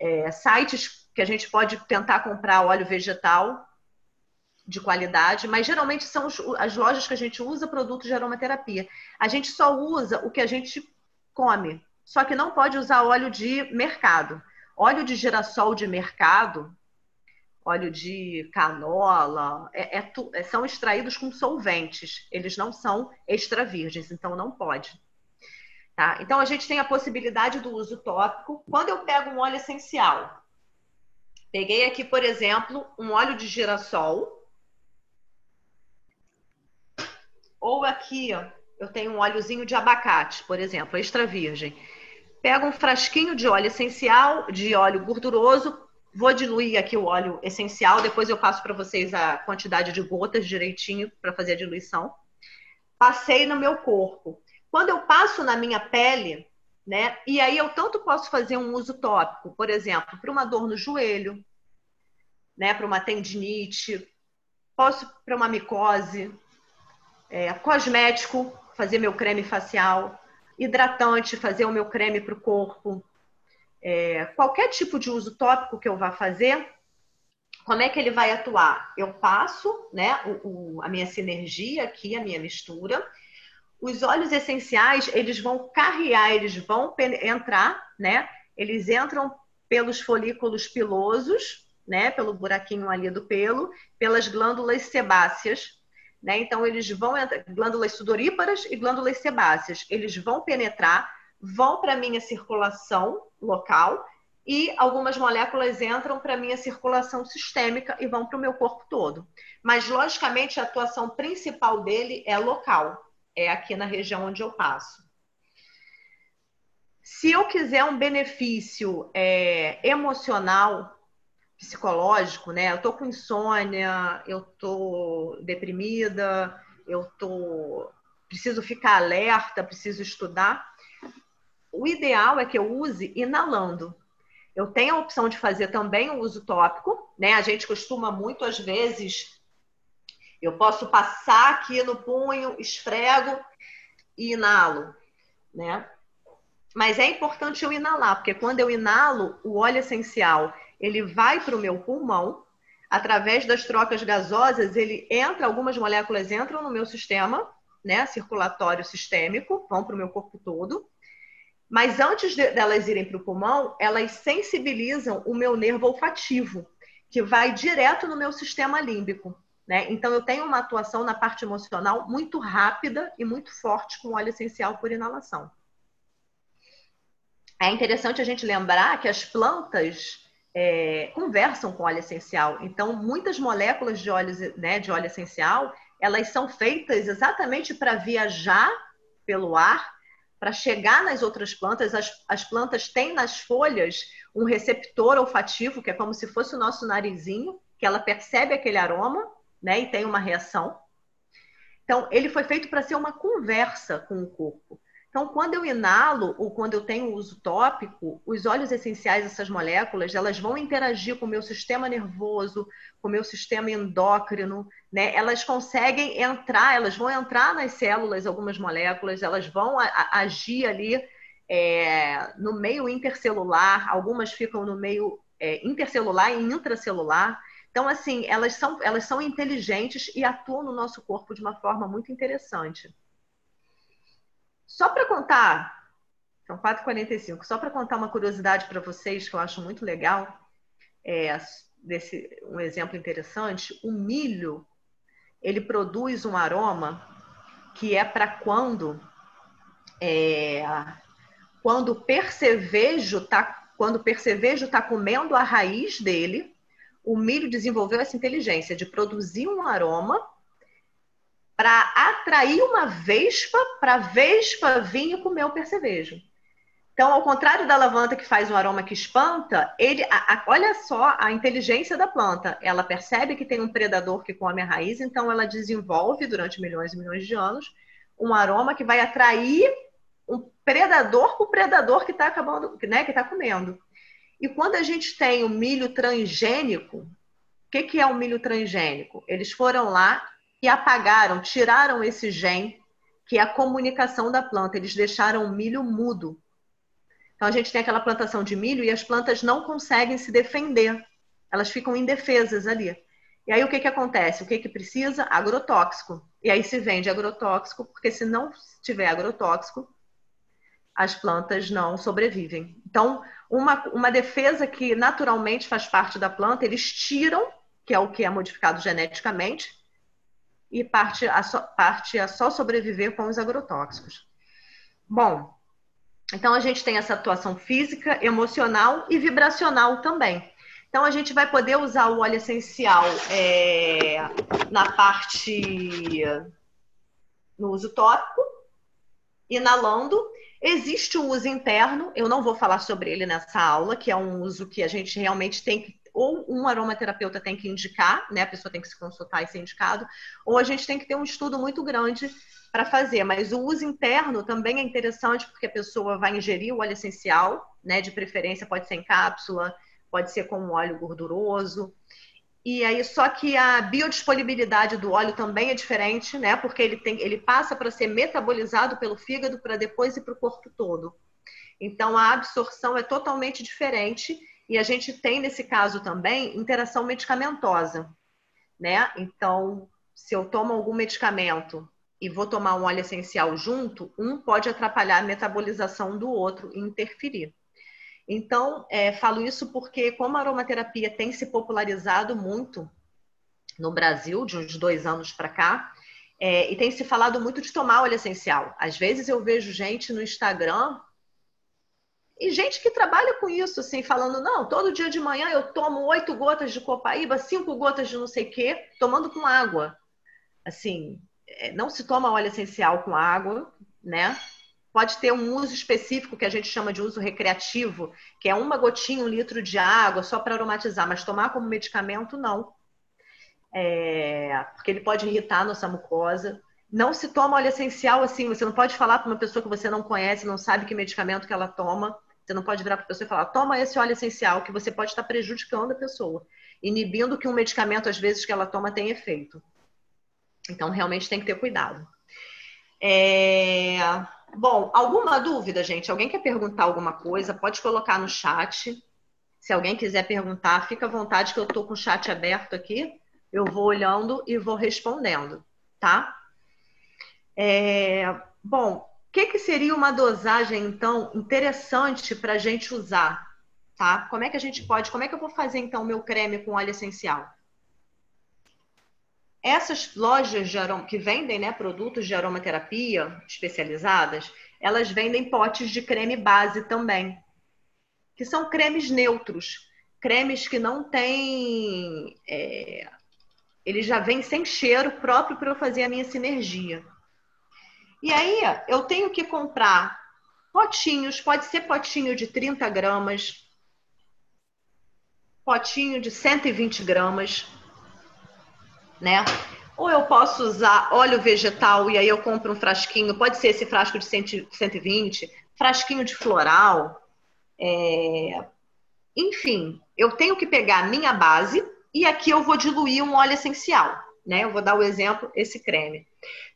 É, sites que a gente pode tentar comprar óleo vegetal de qualidade, mas geralmente são as lojas que a gente usa produtos de aromaterapia. A gente só usa o que a gente come, só que não pode usar óleo de mercado. Óleo de girassol de mercado, óleo de canola, é, é, é, são extraídos com solventes, eles não são extra virgens, então não pode. Tá? Então a gente tem a possibilidade do uso tópico. Quando eu pego um óleo essencial, peguei aqui, por exemplo, um óleo de girassol, ou aqui ó, eu tenho um óleozinho de abacate, por exemplo, extra virgem. Pego um frasquinho de óleo essencial, de óleo gorduroso, Vou diluir aqui o óleo essencial, depois eu passo para vocês a quantidade de gotas direitinho para fazer a diluição. Passei no meu corpo. Quando eu passo na minha pele, né? E aí eu tanto posso fazer um uso tópico, por exemplo, para uma dor no joelho, né? Para uma tendinite, posso para uma micose, é, cosmético, fazer meu creme facial, hidratante, fazer o meu creme para o corpo, é, qualquer tipo de uso tópico que eu vá fazer, como é que ele vai atuar? Eu passo né, o, o, a minha sinergia aqui, a minha mistura. Os óleos essenciais, eles vão carrear, eles vão entrar, né? Eles entram pelos folículos pilosos, né? Pelo buraquinho ali do pelo, pelas glândulas sebáceas, né? Então, eles vão glândulas sudoríparas e glândulas sebáceas, eles vão penetrar, vão para a minha circulação, local e algumas moléculas entram para a minha circulação sistêmica e vão para o meu corpo todo. Mas, logicamente, a atuação principal dele é local, é aqui na região onde eu passo. Se eu quiser um benefício é, emocional, psicológico, né? Eu tô com insônia, eu tô deprimida, eu tô preciso ficar alerta, preciso estudar o ideal é que eu use inalando. Eu tenho a opção de fazer também o uso tópico, né? A gente costuma muito, às vezes, Eu posso passar aqui no punho, esfrego e inalo, né? Mas é importante eu inalar, porque quando eu inalo, o óleo essencial, ele vai para o meu pulmão, através das trocas gasosas, ele entra, algumas moléculas entram no meu sistema, né, circulatório sistêmico, vão para o meu corpo todo. Mas antes de, delas irem para o pulmão, elas sensibilizam o meu nervo olfativo, que vai direto no meu sistema límbico. Né? Então, eu tenho uma atuação na parte emocional muito rápida e muito forte com óleo essencial por inalação. É interessante a gente lembrar que as plantas é, conversam com óleo essencial. Então, muitas moléculas de óleo, né, de óleo essencial, elas são feitas exatamente para viajar pelo ar, para chegar nas outras plantas. As, as plantas têm nas folhas um receptor olfativo, que é como se fosse o nosso narizinho, que ela percebe aquele aroma né, e tem uma reação. Então, ele foi feito para ser uma conversa com o corpo. Então, quando eu inalo ou quando eu tenho uso tópico, os óleos essenciais dessas moléculas, elas vão interagir com o meu sistema nervoso, com o meu sistema endócrino, né? Elas conseguem entrar, elas vão entrar nas células, algumas moléculas, elas vão a, a, agir ali é, no meio intercelular, algumas ficam no meio é, intercelular e intracelular. Então, assim, elas são, elas são inteligentes e atuam no nosso corpo de uma forma muito interessante. Só para contar, são 4h45, só para contar uma curiosidade para vocês que eu acho muito legal, é, desse, um exemplo interessante, o milho, ele produz um aroma que é para quando é, quando o percevejo está quando o percevejo está comendo a raiz dele, o milho desenvolveu essa inteligência de produzir um aroma para atrair uma vespa, para a vespa vir e comer o percevejo. Então, ao contrário da lavanda que faz um aroma que espanta, ele, a, a, olha só a inteligência da planta. Ela percebe que tem um predador que come a raiz, então ela desenvolve durante milhões e milhões de anos um aroma que vai atrair um predador para o predador que está acabando, né, que está comendo. E quando a gente tem o milho transgênico, o que, que é o milho transgênico? Eles foram lá e apagaram, tiraram esse gen, que é a comunicação da planta. Eles deixaram o milho mudo. Então a gente tem aquela plantação de milho e as plantas não conseguem se defender. Elas ficam indefesas ali. E aí o que, que acontece? O que, que precisa? Agrotóxico. E aí se vende agrotóxico, porque se não tiver agrotóxico, as plantas não sobrevivem. Então, uma, uma defesa que naturalmente faz parte da planta, eles tiram, que é o que é modificado geneticamente, e parte a, so, parte a só sobreviver com os agrotóxicos. Bom, então a gente tem essa atuação física, emocional e vibracional também. Então a gente vai poder usar o óleo essencial é, na parte no uso tópico, inalando. Existe o uso interno, eu não vou falar sobre ele nessa aula, que é um uso que a gente realmente tem que ou um aromaterapeuta tem que indicar, né? A pessoa tem que se consultar e ser indicado, ou a gente tem que ter um estudo muito grande para fazer. Mas o uso interno também é interessante porque a pessoa vai ingerir o óleo essencial, né? De preferência pode ser em cápsula, pode ser com um óleo gorduroso. E aí, só que a biodisponibilidade do óleo também é diferente, né? Porque ele, tem, ele passa para ser metabolizado pelo fígado para depois ir para o corpo todo. Então, a absorção é totalmente diferente e a gente tem, nesse caso também, interação medicamentosa, né? Então, se eu tomo algum medicamento e vou tomar um óleo essencial junto, um pode atrapalhar a metabolização do outro e interferir. Então, é, falo isso porque, como a aromaterapia tem se popularizado muito no Brasil, de uns dois anos para cá, é, e tem se falado muito de tomar óleo essencial. Às vezes eu vejo gente no Instagram e gente que trabalha com isso, assim, falando, não, todo dia de manhã eu tomo oito gotas de copaíba, cinco gotas de não sei o quê, tomando com água. Assim, é, não se toma óleo essencial com água, né? Pode ter um uso específico que a gente chama de uso recreativo, que é uma gotinha, um litro de água só para aromatizar, mas tomar como medicamento, não. É, porque ele pode irritar a nossa mucosa. Não se toma óleo essencial assim, você não pode falar para uma pessoa que você não conhece, não sabe que medicamento que ela toma. Você não pode virar para a pessoa e falar, toma esse óleo essencial, que você pode estar prejudicando a pessoa, inibindo que um medicamento, às vezes, que ela toma tem efeito. Então, realmente tem que ter cuidado. É... Bom, alguma dúvida, gente? Alguém quer perguntar alguma coisa? Pode colocar no chat. Se alguém quiser perguntar, fica à vontade que eu estou com o chat aberto aqui. Eu vou olhando e vou respondendo, tá? É... Bom, que, que seria uma dosagem, então, interessante para a gente usar? Tá? Como é que a gente pode, como é que eu vou fazer, então, meu creme com óleo essencial? Essas lojas de aroma, que vendem né, produtos de aromaterapia especializadas, elas vendem potes de creme base também, que são cremes neutros, cremes que não têm. É, ele já vem sem cheiro próprio para eu fazer a minha sinergia. E aí eu tenho que comprar potinhos, pode ser potinho de 30 gramas, potinho de 120 gramas, né? Ou eu posso usar óleo vegetal e aí eu compro um frasquinho, pode ser esse frasco de 120, frasquinho de floral. É... Enfim, eu tenho que pegar a minha base e aqui eu vou diluir um óleo essencial, né? Eu vou dar o exemplo, esse creme.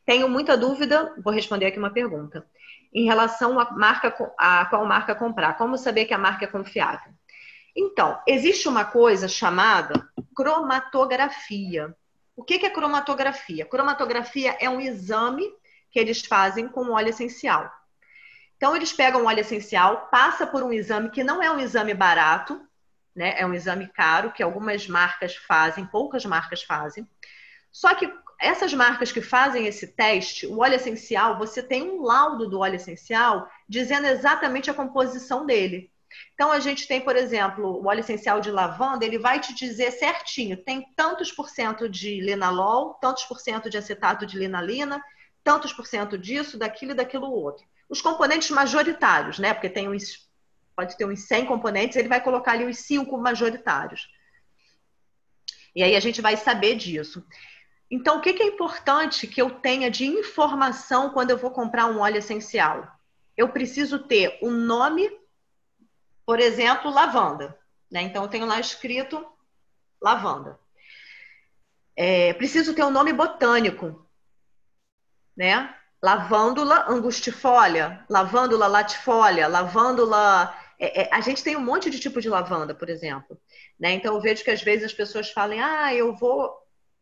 Tenho muita dúvida, vou responder aqui uma pergunta. Em relação à marca, a qual marca comprar, como saber que a marca é confiável? Então, existe uma coisa chamada cromatografia. O que é cromatografia? Cromatografia é um exame que eles fazem com óleo essencial. Então, eles pegam óleo essencial, passa por um exame que não é um exame barato, né? É um exame caro que algumas marcas fazem, poucas marcas fazem. Só que essas marcas que fazem esse teste, o óleo essencial, você tem um laudo do óleo essencial dizendo exatamente a composição dele. Então, a gente tem, por exemplo, o óleo essencial de lavanda, ele vai te dizer certinho, tem tantos por cento de linalol, tantos por cento de acetato de linalina, tantos por cento disso, daquilo e daquilo outro. Os componentes majoritários, né? Porque tem uns, pode ter uns 100 componentes, ele vai colocar ali os cinco majoritários. E aí a gente vai saber disso. Então, o que é importante que eu tenha de informação quando eu vou comprar um óleo essencial? Eu preciso ter o nome por exemplo, lavanda. Né? Então, eu tenho lá escrito lavanda. É, preciso ter um nome botânico, né? Lavândula angustifolia, lavândula latifolia, lavândula. É, é, a gente tem um monte de tipo de lavanda, por exemplo. Né? Então, eu vejo que às vezes as pessoas falam: ah, eu vou.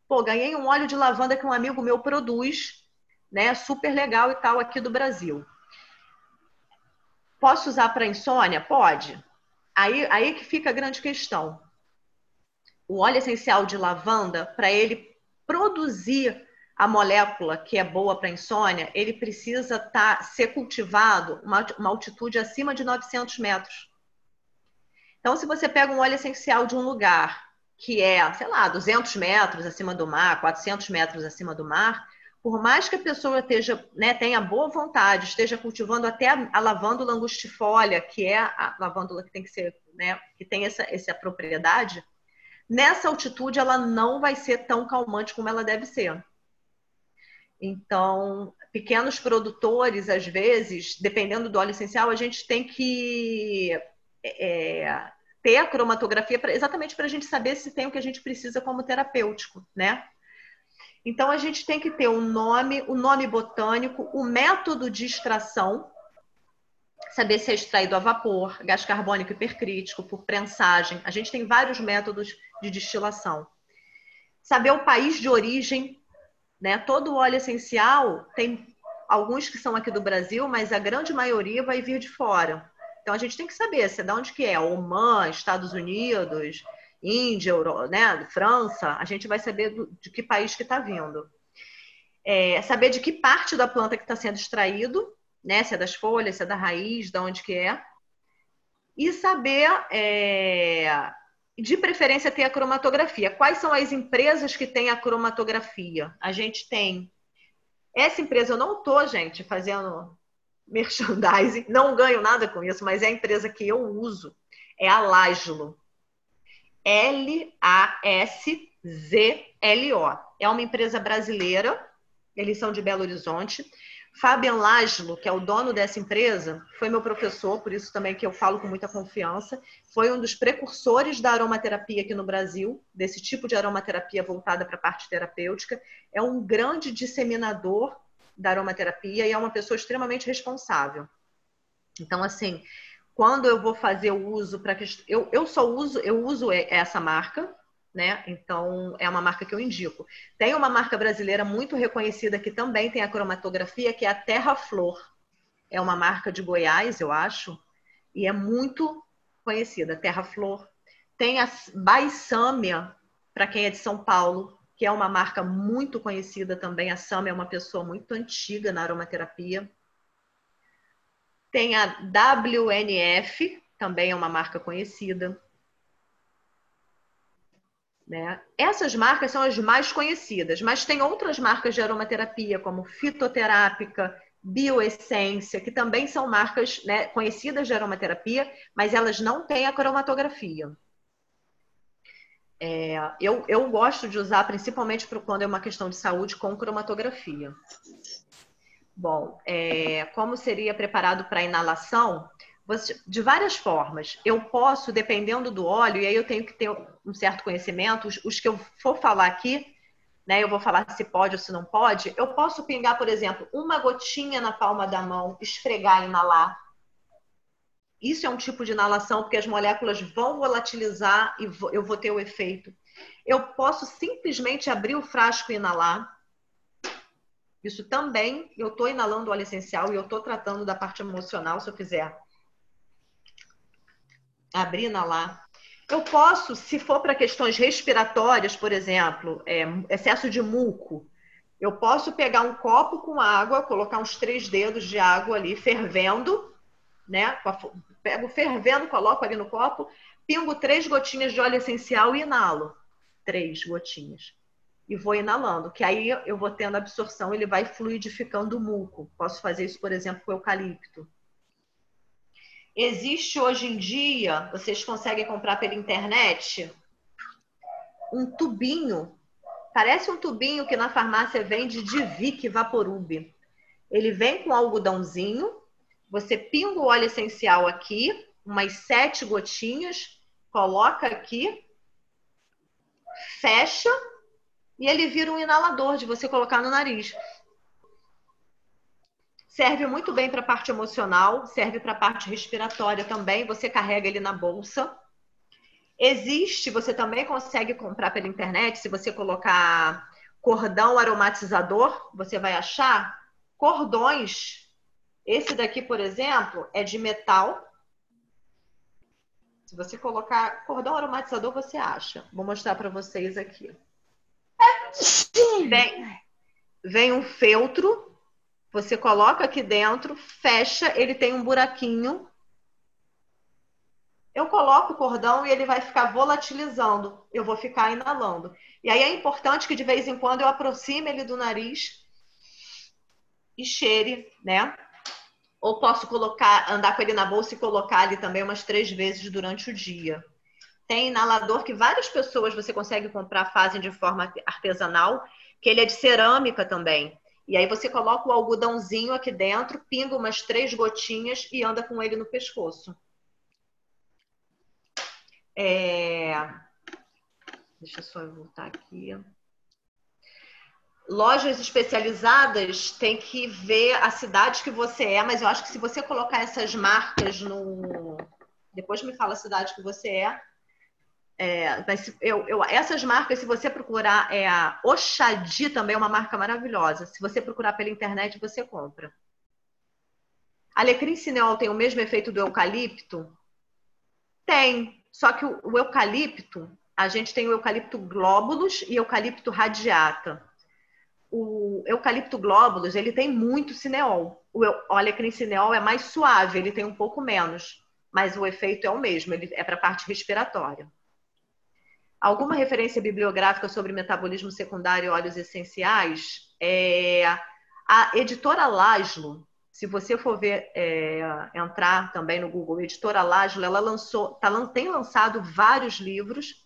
Pô, ganhei um óleo de lavanda que um amigo meu produz, né? Super legal e tal, aqui do Brasil. Posso usar para insônia? Pode. Aí, aí que fica a grande questão. O óleo essencial de lavanda, para ele produzir a molécula que é boa para insônia, ele precisa tá, ser cultivado uma, uma altitude acima de 900 metros. Então, se você pega um óleo essencial de um lugar que é, sei lá, 200 metros acima do mar, 400 metros acima do mar, por mais que a pessoa esteja, né, tenha boa vontade, esteja cultivando até a, lavândula angustifolia, que é a lavândula que tem que ser, né, que tem essa, essa propriedade, nessa altitude ela não vai ser tão calmante como ela deve ser. Então, pequenos produtores, às vezes, dependendo do óleo essencial, a gente tem que é, ter a cromatografia pra, exatamente para a gente saber se tem o que a gente precisa como terapêutico, né? Então, a gente tem que ter o um nome, o um nome botânico, o um método de extração, saber se é extraído a vapor, gás carbônico hipercrítico, por prensagem. A gente tem vários métodos de destilação. Saber o país de origem, né? Todo óleo essencial tem alguns que são aqui do Brasil, mas a grande maioria vai vir de fora. Então a gente tem que saber se é de onde que é, Oman, Estados Unidos, Índia, Euro, né, França, a gente vai saber do, de que país que está vindo. É, saber de que parte da planta que está sendo extraído, né, se é das folhas, se é da raiz, de onde que é. E saber, é, de preferência, ter a cromatografia. Quais são as empresas que têm a cromatografia? A gente tem. Essa empresa, eu não estou, gente, fazendo merchandising, não ganho nada com isso, mas é a empresa que eu uso. É a Lagelo. L-A-S-Z-L-O. É uma empresa brasileira, eles são de Belo Horizonte. Fabian Laszlo, que é o dono dessa empresa, foi meu professor, por isso também que eu falo com muita confiança. Foi um dos precursores da aromaterapia aqui no Brasil, desse tipo de aromaterapia voltada para a parte terapêutica. É um grande disseminador da aromaterapia e é uma pessoa extremamente responsável. Então, assim, quando eu vou fazer o uso para eu, eu só uso, eu uso essa marca, né? Então, é uma marca que eu indico. Tem uma marca brasileira muito reconhecida que também tem a cromatografia, que é a Terra Flor. É uma marca de Goiás, eu acho, e é muito conhecida, Terra Flor. Tem a Baissâmia, para quem é de São Paulo, que é uma marca muito conhecida também. A Sâmia é uma pessoa muito antiga na aromaterapia. Tem a WNF, também é uma marca conhecida. Né? Essas marcas são as mais conhecidas, mas tem outras marcas de aromaterapia, como fitoterápica, bioessência, que também são marcas né, conhecidas de aromaterapia, mas elas não têm a cromatografia. É, eu, eu gosto de usar principalmente quando é uma questão de saúde com cromatografia. Bom, é, como seria preparado para inalação? de várias formas. Eu posso, dependendo do óleo, e aí eu tenho que ter um certo conhecimento, os, os, que eu for falar aqui, né, eu vou falar se pode ou se não pode, eu posso pingar, por exemplo, uma gotinha na palma da mão, esfregar e inalar. Isso é um tipo de inalação, porque as moléculas vão volatilizar e eu vou ter o efeito. Eu posso simplesmente abrir o frasco e inalar. Isso também, eu estou inalando óleo essencial e eu estou tratando da parte emocional, se eu fizer abrina lá. Eu posso, se for para questões respiratórias, por exemplo, é, excesso de muco, eu posso pegar um copo com água, colocar uns três dedos de água ali fervendo, né? Pego fervendo, coloco ali no copo, pingo três gotinhas de óleo essencial e inalo. Três gotinhas. E vou inalando, que aí eu vou tendo absorção, ele vai fluidificando o muco. Posso fazer isso, por exemplo, com eucalipto. Existe hoje em dia, vocês conseguem comprar pela internet, um tubinho, parece um tubinho que na farmácia vende de Vic Vaporub. Ele vem com algodãozinho, você pinga o óleo essencial aqui, umas sete gotinhas, coloca aqui, fecha e ele vira um inalador de você colocar no nariz serve muito bem para a parte emocional, serve para a parte respiratória também. Você carrega ele na bolsa. Existe, você também consegue comprar pela internet, se você colocar cordão aromatizador, você vai achar cordões. Esse daqui, por exemplo, é de metal. Se você colocar cordão aromatizador, você acha. Vou mostrar para vocês aqui. Vem, vem um feltro você coloca aqui dentro, fecha, ele tem um buraquinho. Eu coloco o cordão e ele vai ficar volatilizando. Eu vou ficar inalando. E aí é importante que de vez em quando eu aproxime ele do nariz e cheire, né? Ou posso colocar, andar com ele na bolsa e colocar ali também umas três vezes durante o dia. Tem inalador que várias pessoas você consegue comprar, fazem de forma artesanal, que ele é de cerâmica também. E aí você coloca o algodãozinho aqui dentro, pinga umas três gotinhas e anda com ele no pescoço. É... Deixa eu só voltar aqui. Lojas especializadas tem que ver a cidade que você é, mas eu acho que se você colocar essas marcas no. Depois me fala a cidade que você é, é, mas eu, eu, essas marcas, se você procurar, é a Oxadi também é uma marca maravilhosa. Se você procurar pela internet, você compra. Alecrim cineol tem o mesmo efeito do eucalipto? Tem. Só que o, o eucalipto, a gente tem o eucalipto glóbulos e eucalipto radiata. O eucalipto glóbulos, ele tem muito cineol. O, o alecrim cineol é mais suave, ele tem um pouco menos. Mas o efeito é o mesmo, ele é para a parte respiratória alguma referência bibliográfica sobre metabolismo secundário e óleos essenciais, é, a editora Laszlo, se você for ver, é, entrar também no Google, editora Laszlo, ela lançou, tá, tem lançado vários livros.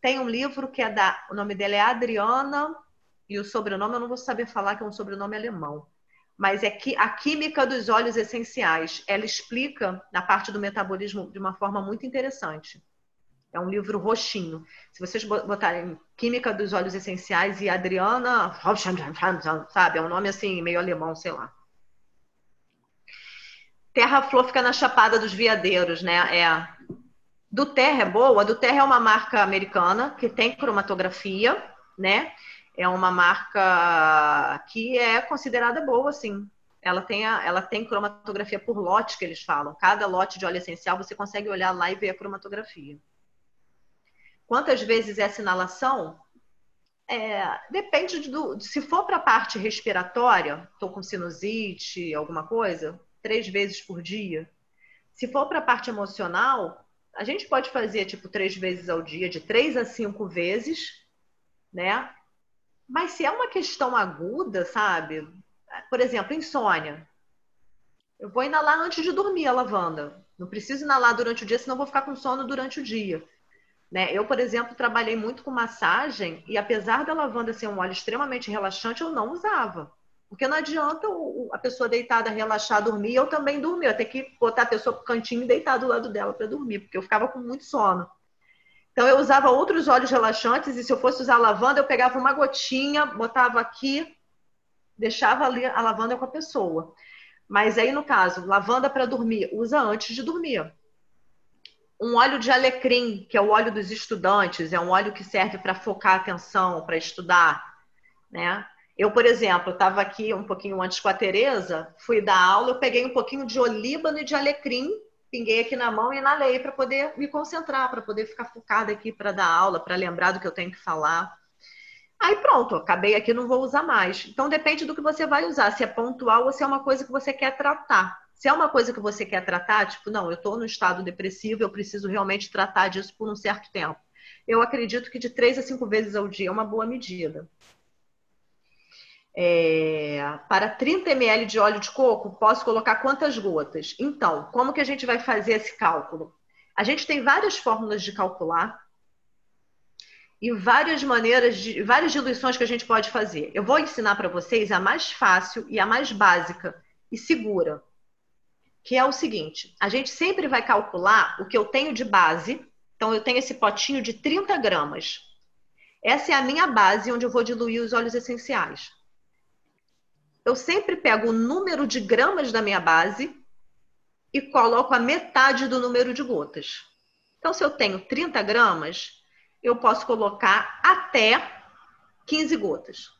Tem um livro que é da, o nome dela é Adriana, e o sobrenome eu não vou saber falar, que é um sobrenome alemão. mas é que a química dos óleos essenciais. Ela explica na parte do metabolismo de uma forma muito interessante. É um livro roxinho. Se vocês botarem Química dos Óleos Essenciais e Adriana, sabe, é um nome assim meio alemão, sei lá. Terra Flor fica na Chapada dos Veadeiros, né? É. Do Terra é boa. Do Terra é uma marca americana que tem cromatografia, né? É uma marca que é considerada boa, sim. Ela tem, a, ela tem cromatografia por lote, que eles falam. Cada lote de óleo essencial você consegue olhar lá e ver a cromatografia. Quantas vezes é essa inalação? É, depende do. Se for para a parte respiratória, estou com sinusite, alguma coisa, três vezes por dia. Se for para a parte emocional, a gente pode fazer tipo três vezes ao dia, de três a cinco vezes, né? Mas se é uma questão aguda, sabe? Por exemplo, insônia. Eu vou inalar antes de dormir a lavanda. Não preciso inalar durante o dia, senão vou ficar com sono durante o dia. Né? Eu, por exemplo, trabalhei muito com massagem e apesar da lavanda ser um óleo extremamente relaxante, eu não usava. Porque não adianta a pessoa deitada relaxar, dormir, eu também dormi. Eu ter que botar a pessoa pro cantinho e deitar do lado dela para dormir, porque eu ficava com muito sono. Então eu usava outros óleos relaxantes e se eu fosse usar lavanda, eu pegava uma gotinha, botava aqui, deixava ali a lavanda com a pessoa. Mas aí no caso, lavanda para dormir, usa antes de dormir. Um óleo de alecrim, que é o óleo dos estudantes, é um óleo que serve para focar a atenção, para estudar, né? Eu, por exemplo, estava aqui um pouquinho antes com a Tereza, fui dar aula, eu peguei um pouquinho de olíbano e de alecrim, pinguei aqui na mão e inalei para poder me concentrar, para poder ficar focada aqui para dar aula, para lembrar do que eu tenho que falar. Aí pronto, acabei aqui, não vou usar mais. Então depende do que você vai usar, se é pontual ou se é uma coisa que você quer tratar. Se é uma coisa que você quer tratar, tipo, não, eu estou no estado depressivo, eu preciso realmente tratar disso por um certo tempo. Eu acredito que de três a cinco vezes ao dia é uma boa medida. É, para 30 ml de óleo de coco, posso colocar quantas gotas? Então, como que a gente vai fazer esse cálculo? A gente tem várias fórmulas de calcular e várias maneiras de várias diluições que a gente pode fazer. Eu vou ensinar para vocês a mais fácil e a mais básica e segura, que é o seguinte: a gente sempre vai calcular o que eu tenho de base. Então, eu tenho esse potinho de 30 gramas. Essa é a minha base onde eu vou diluir os óleos essenciais eu sempre pego o número de gramas da minha base e coloco a metade do número de gotas. Então, se eu tenho 30 gramas, eu posso colocar até 15 gotas.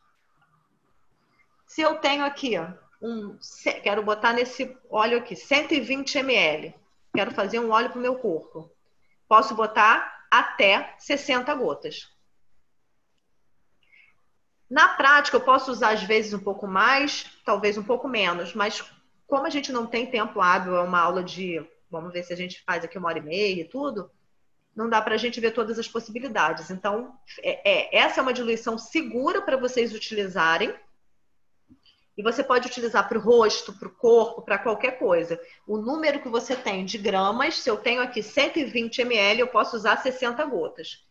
Se eu tenho aqui, ó, um, quero botar nesse óleo aqui, 120 ml, quero fazer um óleo para o meu corpo, posso botar até 60 gotas. Na prática, eu posso usar às vezes um pouco mais, talvez um pouco menos, mas como a gente não tem tempo hábil, é uma aula de, vamos ver se a gente faz aqui uma hora e meia e tudo, não dá para a gente ver todas as possibilidades. Então, é, é essa é uma diluição segura para vocês utilizarem. E você pode utilizar para o rosto, para o corpo, para qualquer coisa. O número que você tem de gramas, se eu tenho aqui 120 ml, eu posso usar 60 gotas.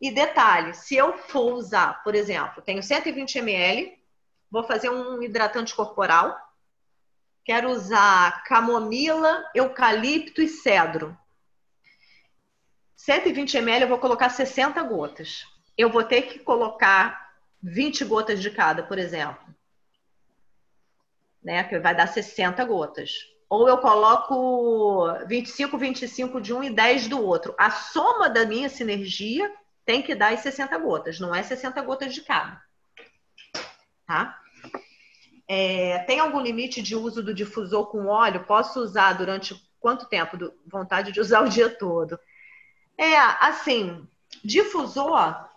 E detalhe, se eu for usar, por exemplo, tenho 120 ml, vou fazer um hidratante corporal, quero usar camomila, eucalipto e cedro. 120 ml eu vou colocar 60 gotas. Eu vou ter que colocar 20 gotas de cada, por exemplo. Né? Que vai dar 60 gotas. Ou eu coloco 25, 25 de um e 10 do outro. A soma da minha sinergia tem que dar as 60 gotas, não é 60 gotas de cada. Tá? É, tem algum limite de uso do difusor com óleo? Posso usar durante quanto tempo? Do, vontade de usar o dia todo. É, assim, difusor,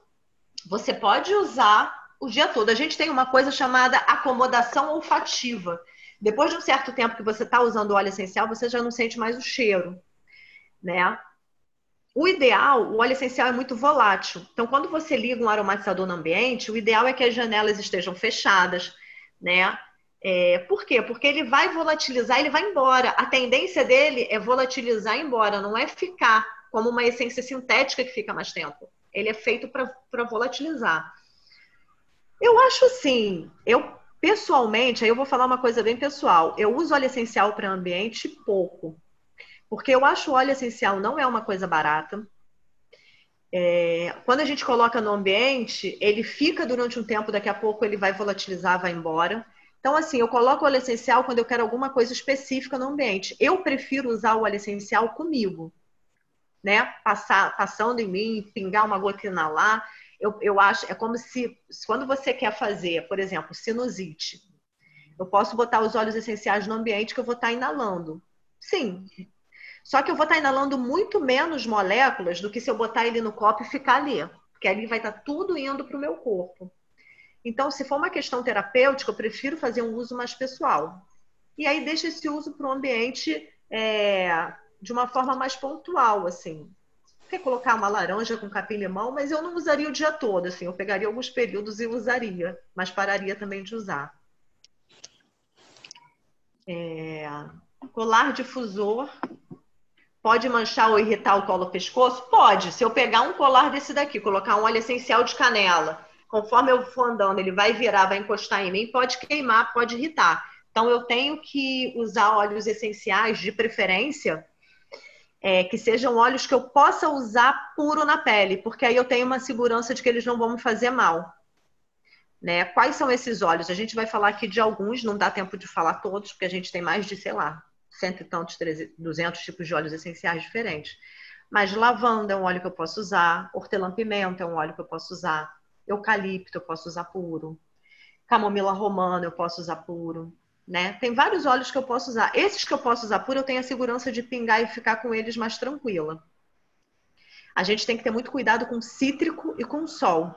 você pode usar o dia todo. A gente tem uma coisa chamada acomodação olfativa. Depois de um certo tempo que você está usando óleo essencial, você já não sente mais o cheiro, né? O ideal, o óleo essencial é muito volátil. Então, quando você liga um aromatizador no ambiente, o ideal é que as janelas estejam fechadas, né? É, por quê? Porque ele vai volatilizar, ele vai embora. A tendência dele é volatilizar e embora, não é ficar como uma essência sintética que fica mais tempo. Ele é feito para volatilizar. Eu acho assim, eu pessoalmente, aí eu vou falar uma coisa bem pessoal. Eu uso óleo essencial para ambiente pouco. Porque eu acho o óleo essencial não é uma coisa barata. É, quando a gente coloca no ambiente, ele fica durante um tempo, daqui a pouco ele vai volatilizar, vai embora. Então, assim, eu coloco o óleo essencial quando eu quero alguma coisa específica no ambiente. Eu prefiro usar o óleo essencial comigo, né? Passar, passando em mim, pingar uma gotina lá. Eu, eu acho, é como se, quando você quer fazer, por exemplo, sinusite, eu posso botar os óleos essenciais no ambiente que eu vou estar inalando. Sim, só que eu vou estar inalando muito menos moléculas do que se eu botar ele no copo e ficar ali. Porque ali vai estar tudo indo para o meu corpo. Então, se for uma questão terapêutica, eu prefiro fazer um uso mais pessoal. E aí deixa esse uso para o ambiente é, de uma forma mais pontual, assim. Quer colocar uma laranja com capim-limão, mas eu não usaria o dia todo, assim. Eu pegaria alguns períodos e usaria, mas pararia também de usar. É, colar difusor Pode manchar ou irritar o colo pescoço? Pode. Se eu pegar um colar desse daqui, colocar um óleo essencial de canela, conforme eu for andando, ele vai virar, vai encostar em mim, pode queimar, pode irritar. Então, eu tenho que usar óleos essenciais, de preferência, é, que sejam óleos que eu possa usar puro na pele, porque aí eu tenho uma segurança de que eles não vão me fazer mal. Né? Quais são esses óleos? A gente vai falar aqui de alguns, não dá tempo de falar todos, porque a gente tem mais de, sei lá, cento e tantos, duzentos tipos de óleos essenciais diferentes. Mas lavanda é um óleo que eu posso usar, hortelã-pimenta é um óleo que eu posso usar, eucalipto eu posso usar puro, camomila romana eu posso usar puro, né? Tem vários óleos que eu posso usar. Esses que eu posso usar puro, eu tenho a segurança de pingar e ficar com eles mais tranquila. A gente tem que ter muito cuidado com cítrico e com sol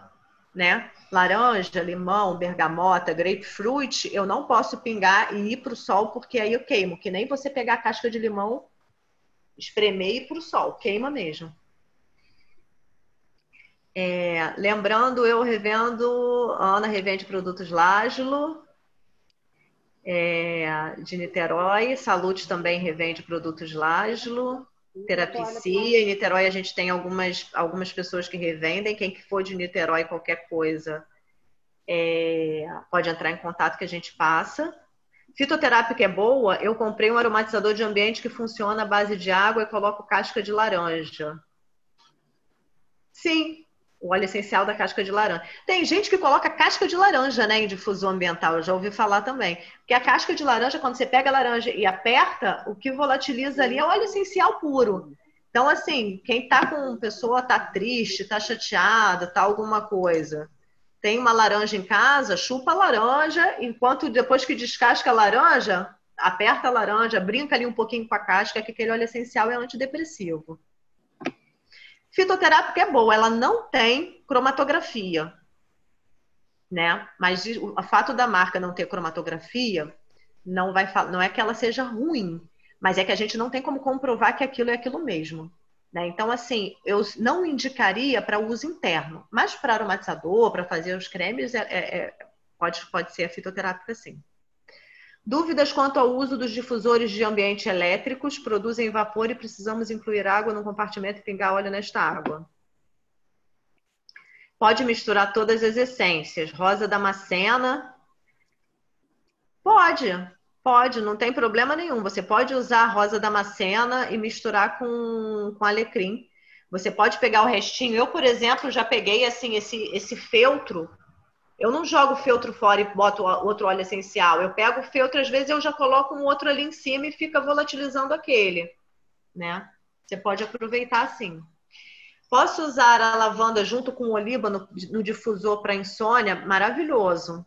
né? Laranja, limão, bergamota, grapefruit, eu não posso pingar e ir para o sol porque aí eu queimo. Que nem você pegar a casca de limão, espremer e ir para o sol, queima mesmo. É, lembrando, eu revendo, Ana revende produtos Lágilo, é, de Niterói, Salute também revende produtos Lágilo. Terapicia. Em Niterói a gente tem algumas, algumas pessoas que revendem. Quem for de Niterói, qualquer coisa, é, pode entrar em contato que a gente passa. Fitoterápica é boa. Eu comprei um aromatizador de ambiente que funciona à base de água e coloco casca de laranja. Sim, o óleo essencial da casca de laranja. Tem gente que coloca casca de laranja né, em difusor ambiental, eu já ouvi falar também. Porque a casca de laranja, quando você pega a laranja e aperta, o que volatiliza ali é óleo essencial puro. Então, assim, quem tá com pessoa, tá triste, tá chateada, tá alguma coisa, tem uma laranja em casa, chupa a laranja, enquanto depois que descasca a laranja, aperta a laranja, brinca ali um pouquinho com a casca, que aquele óleo essencial é antidepressivo. Fitoterápica é boa, ela não tem cromatografia, né? Mas o fato da marca não ter cromatografia não vai não é que ela seja ruim, mas é que a gente não tem como comprovar que aquilo é aquilo mesmo. Né? Então, assim, eu não indicaria para uso interno, mas para aromatizador, para fazer os cremes, é, é, é, pode, pode ser a fitoterápica sim. Dúvidas quanto ao uso dos difusores de ambiente elétricos produzem vapor e precisamos incluir água no compartimento e pingar óleo nesta água. Pode misturar todas as essências. Rosa damascena. Pode, pode, não tem problema nenhum. Você pode usar a rosa damascena e misturar com, com alecrim. Você pode pegar o restinho. Eu, por exemplo, já peguei assim esse, esse feltro eu não jogo feltro fora e boto outro óleo essencial. Eu pego o feltro, às vezes eu já coloco um outro ali em cima e fica volatilizando aquele, né? Você pode aproveitar assim. Posso usar a lavanda junto com o oliva no, no difusor para insônia? Maravilhoso.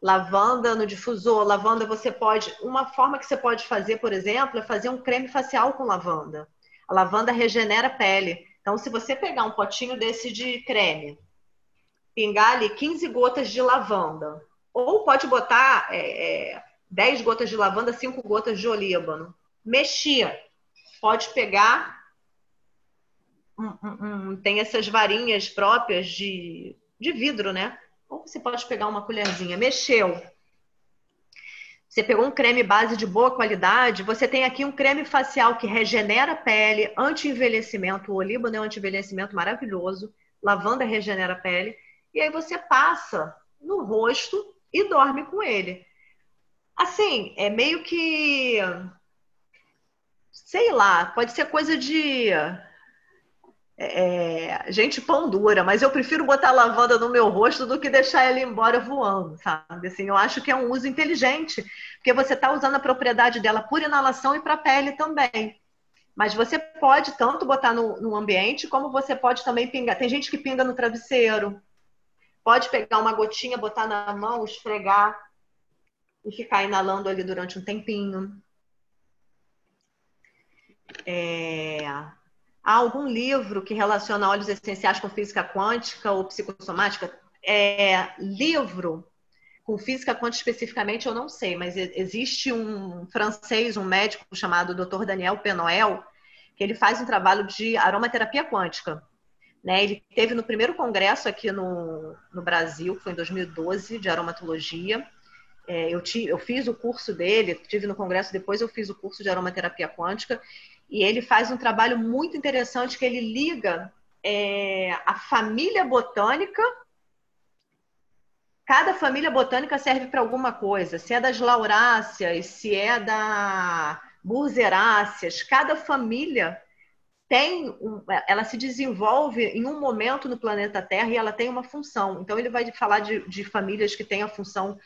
Lavanda no difusor, lavanda você pode. Uma forma que você pode fazer, por exemplo, é fazer um creme facial com lavanda. A lavanda regenera a pele. Então, se você pegar um potinho desse de creme, pingar ali 15 gotas de lavanda. Ou pode botar é, é, 10 gotas de lavanda, 5 gotas de olíbano. Mexia. Pode pegar. Um, um, um, tem essas varinhas próprias de, de vidro, né? Ou você pode pegar uma colherzinha. Mexeu. Você pegou um creme base de boa qualidade, você tem aqui um creme facial que regenera a pele, anti-envelhecimento. O olíbano é um anti-envelhecimento maravilhoso. Lavanda regenera a pele. E aí você passa no rosto e dorme com ele. Assim, é meio que. Sei lá, pode ser coisa de. É, gente pão dura, mas eu prefiro botar lavanda no meu rosto do que deixar ela embora voando, sabe? Assim, eu acho que é um uso inteligente, porque você está usando a propriedade dela por inalação e para a pele também. Mas você pode tanto botar no, no, ambiente, como você pode também pingar. Tem gente que pinga no travesseiro. Pode pegar uma gotinha, botar na mão, esfregar e ficar inalando ali durante um tempinho. É... Há algum livro que relaciona óleos essenciais com física quântica ou psicossomática? É, livro com física quântica especificamente eu não sei, mas existe um francês, um médico chamado Dr. Daniel Penoel, que ele faz um trabalho de aromaterapia quântica. Né? Ele teve no primeiro congresso aqui no, no Brasil, que foi em 2012, de aromatologia. É, eu, ti, eu fiz o curso dele, tive no congresso, depois eu fiz o curso de aromaterapia quântica, e ele faz um trabalho muito interessante que ele liga é, a família botânica cada família botânica serve para alguma coisa. Se é das lauráceas, se é da burzeráceas, cada família tem, ela se desenvolve em um momento no planeta Terra e ela tem uma função. Então ele vai falar de, de famílias que têm a função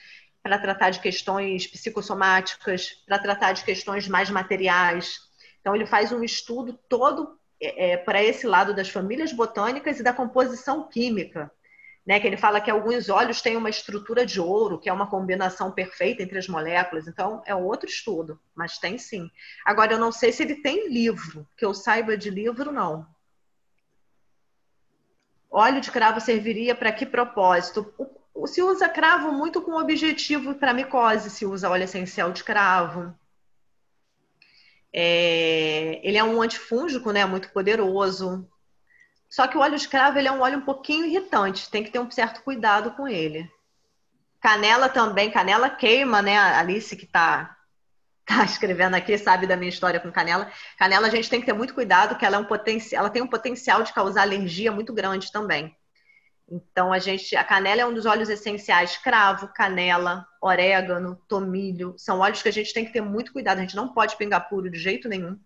para tratar de questões psicossomáticas, para tratar de questões mais materiais. Então ele faz um estudo todo é, é para esse lado das famílias botânicas e da composição química né, que ele fala que alguns óleos têm uma estrutura de ouro, que é uma combinação perfeita entre as moléculas. Então, é outro estudo, mas tem sim. Agora, eu não sei se ele tem livro, que eu saiba de livro, não. Óleo de cravo serviria para que propósito? Se usa cravo muito com objetivo para micose, se usa óleo essencial de cravo. É, ele é um antifúngico, né? Muito poderoso. Só que o óleo de cravo ele é um óleo um pouquinho irritante, tem que ter um certo cuidado com ele. Canela também, canela queima, né? A Alice que está tá escrevendo aqui sabe da minha história com canela. Canela a gente tem que ter muito cuidado, que ela, é um potencial, ela tem um potencial de causar alergia muito grande também. Então a gente, a canela é um dos óleos essenciais, cravo, canela, orégano, tomilho, são óleos que a gente tem que ter muito cuidado. A gente não pode pingar puro de jeito nenhum.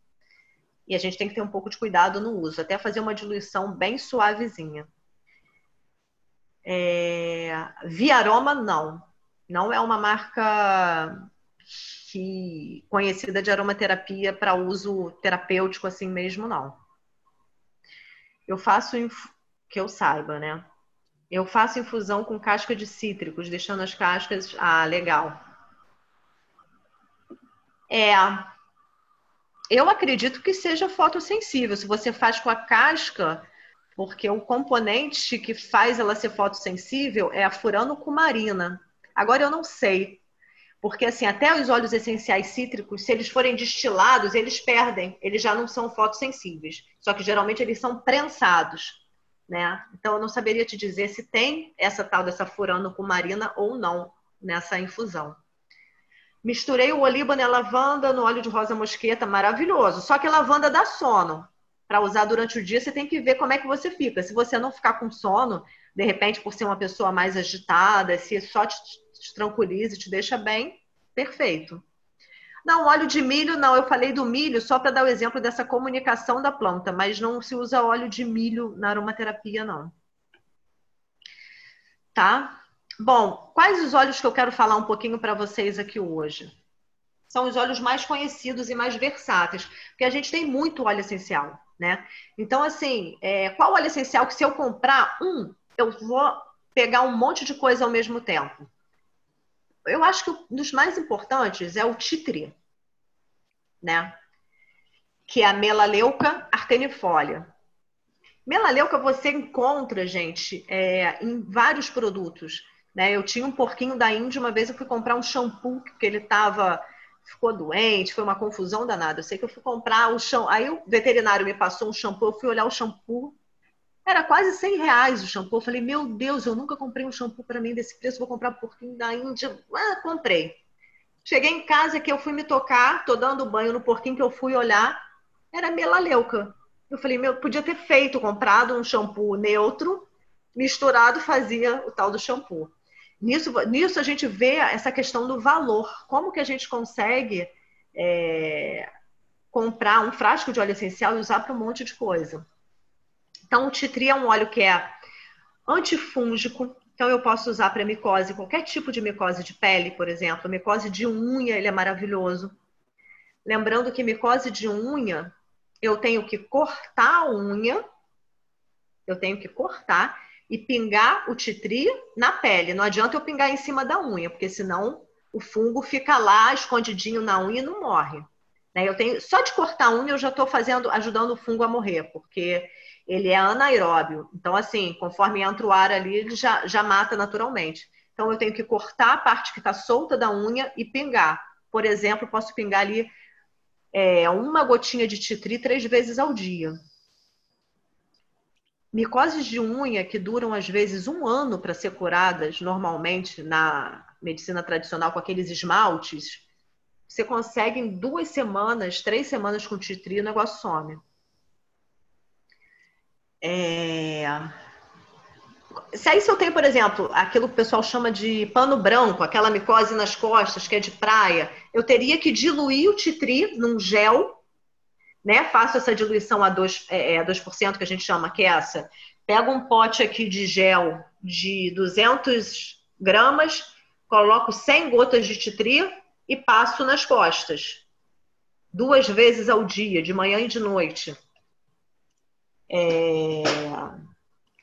E a gente tem que ter um pouco de cuidado no uso, até fazer uma diluição bem suavezinha. É... Aroma, não. Não é uma marca que... conhecida de aromaterapia para uso terapêutico assim mesmo, não. Eu faço, inf... que eu saiba, né? Eu faço infusão com casca de cítricos, deixando as cascas. Ah, legal. É, eu acredito que seja fotossensível. Se você faz com a casca, porque o componente que faz ela ser fotossensível é a furanocumarina. Agora eu não sei, porque assim, até os óleos essenciais cítricos, se eles forem destilados, eles perdem, eles já não são fotossensíveis. Só que geralmente eles são prensados, né? Então eu não saberia te dizer se tem essa tal dessa furanocumarina ou não nessa infusão. Misturei o olíbano e a lavanda no óleo de rosa mosqueta, maravilhoso. Só que a lavanda dá sono. Para usar durante o dia, você tem que ver como é que você fica. Se você não ficar com sono, de repente, por ser uma pessoa mais agitada, se só te, te tranquiliza e te deixa bem, perfeito. Não, óleo de milho, não. Eu falei do milho só para dar o exemplo dessa comunicação da planta, mas não se usa óleo de milho na aromaterapia, não. Tá? Bom, quais os óleos que eu quero falar um pouquinho para vocês aqui hoje? São os óleos mais conhecidos e mais versáteis, porque a gente tem muito óleo essencial, né? Então, assim, é, qual óleo essencial que se eu comprar um, eu vou pegar um monte de coisa ao mesmo tempo? Eu acho que um dos mais importantes é o titri, né? Que é a melaleuca artenifolia. Melaleuca você encontra, gente, é, em vários produtos. Né? Eu tinha um porquinho da Índia, uma vez eu fui comprar um shampoo, que ele tava, ficou doente, foi uma confusão danada. Eu sei que eu fui comprar o shampoo, aí o veterinário me passou um shampoo, eu fui olhar o shampoo, era quase 100 reais o shampoo. Eu falei, meu Deus, eu nunca comprei um shampoo para mim desse preço, vou comprar um porquinho da Índia. Ah, comprei. Cheguei em casa que eu fui me tocar, tô dando banho no porquinho que eu fui olhar, era melaleuca. Eu falei, meu, podia ter feito, comprado um shampoo neutro, misturado, fazia o tal do shampoo. Nisso, nisso a gente vê essa questão do valor. Como que a gente consegue é, comprar um frasco de óleo essencial e usar para um monte de coisa? Então, o titri é um óleo que é antifúngico, então eu posso usar para micose, qualquer tipo de micose de pele, por exemplo. Micose de unha, ele é maravilhoso. Lembrando que micose de unha, eu tenho que cortar a unha, eu tenho que cortar e pingar o titri na pele. Não adianta eu pingar em cima da unha, porque senão o fungo fica lá escondidinho na unha e não morre. Né? Eu tenho só de cortar a unha eu já estou fazendo, ajudando o fungo a morrer, porque ele é anaeróbio. Então, assim, conforme entra o ar ali, ele já, já mata naturalmente. Então, eu tenho que cortar a parte que está solta da unha e pingar. Por exemplo, posso pingar ali é, uma gotinha de titri três vezes ao dia. Micoses de unha que duram às vezes um ano para ser curadas, normalmente na medicina tradicional com aqueles esmaltes, você consegue em duas semanas, três semanas com titri, o negócio some. É... Se aí se eu tenho, por exemplo, aquilo que o pessoal chama de pano branco, aquela micose nas costas, que é de praia, eu teria que diluir o titri num gel, né? Faço essa diluição a 2%, é, a 2% que a gente chama, que é essa. Pego um pote aqui de gel de 200 gramas, coloco 100 gotas de titri e passo nas costas. Duas vezes ao dia, de manhã e de noite. É...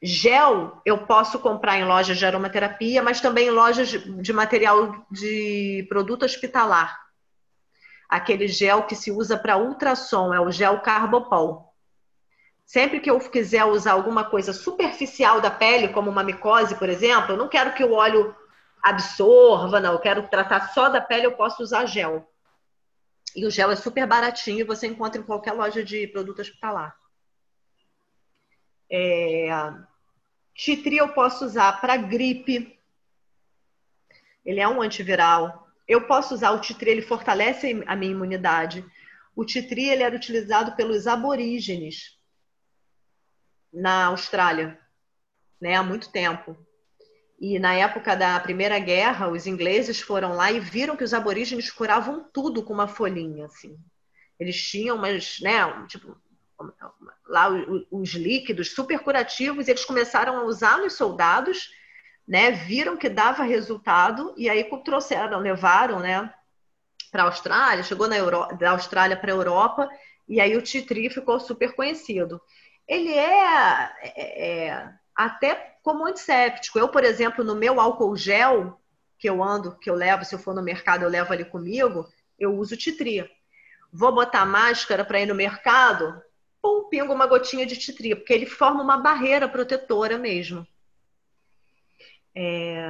Gel eu posso comprar em lojas de aromaterapia, mas também em lojas de material de produto hospitalar. Aquele gel que se usa para ultrassom, é o gel Carbopol. Sempre que eu quiser usar alguma coisa superficial da pele, como uma micose, por exemplo, eu não quero que o óleo absorva, não, eu quero tratar só da pele, eu posso usar gel. E o gel é super baratinho, você encontra em qualquer loja de produto hospitalar. É... Titri eu posso usar para gripe. Ele é um antiviral. Eu posso usar o titri, ele fortalece a minha imunidade. O titri ele era utilizado pelos aborígenes na Austrália, né, há muito tempo. E na época da Primeira Guerra, os ingleses foram lá e viram que os aborígenes curavam tudo com uma folhinha, assim. Eles tinham umas, né, tipo, lá os líquidos super curativos, e eles começaram a usar nos soldados, né? Viram que dava resultado e aí trouxeram, levaram, né? Para a Austrália, chegou na Euro... da Austrália para a Europa e aí o titri ficou super conhecido. Ele é, é, é até como antisséptico. Eu, por exemplo, no meu álcool gel que eu ando, que eu levo, se eu for no mercado, eu levo ali comigo, eu uso titri. Vou botar máscara para ir no mercado, pum, pingo uma gotinha de titri, porque ele forma uma barreira protetora mesmo. É...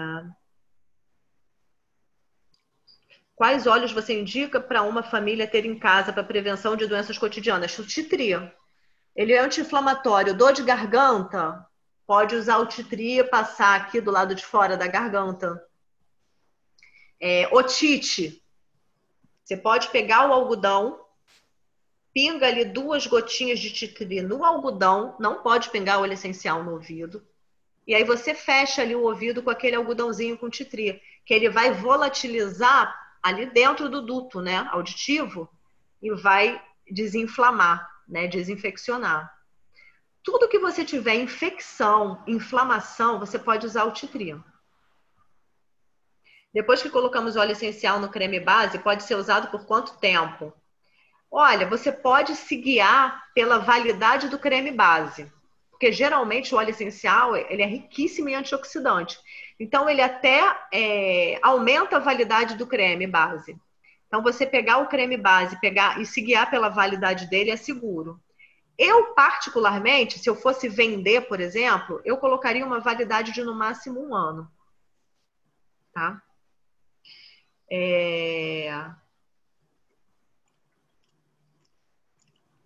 Quais óleos você indica para uma família ter em casa para prevenção de doenças cotidianas? O titri. Ele é anti-inflamatório. Dor de garganta? Pode usar o titri passar aqui do lado de fora da garganta. É, otite. Você pode pegar o algodão, pinga ali duas gotinhas de titri no algodão, não pode pingar óleo essencial no ouvido. E aí você fecha ali o ouvido com aquele algodãozinho com titri, que ele vai volatilizar ali dentro do duto, né, auditivo, e vai desinflamar, né, desinfeccionar. Tudo que você tiver infecção, inflamação, você pode usar o titri. Depois que colocamos óleo essencial no creme base, pode ser usado por quanto tempo? Olha, você pode se guiar pela validade do creme base, porque geralmente o óleo essencial ele é riquíssimo em antioxidante. Então ele até é, aumenta a validade do creme base. Então você pegar o creme base, pegar e se guiar pela validade dele é seguro. Eu particularmente, se eu fosse vender, por exemplo, eu colocaria uma validade de no máximo um ano, tá? É...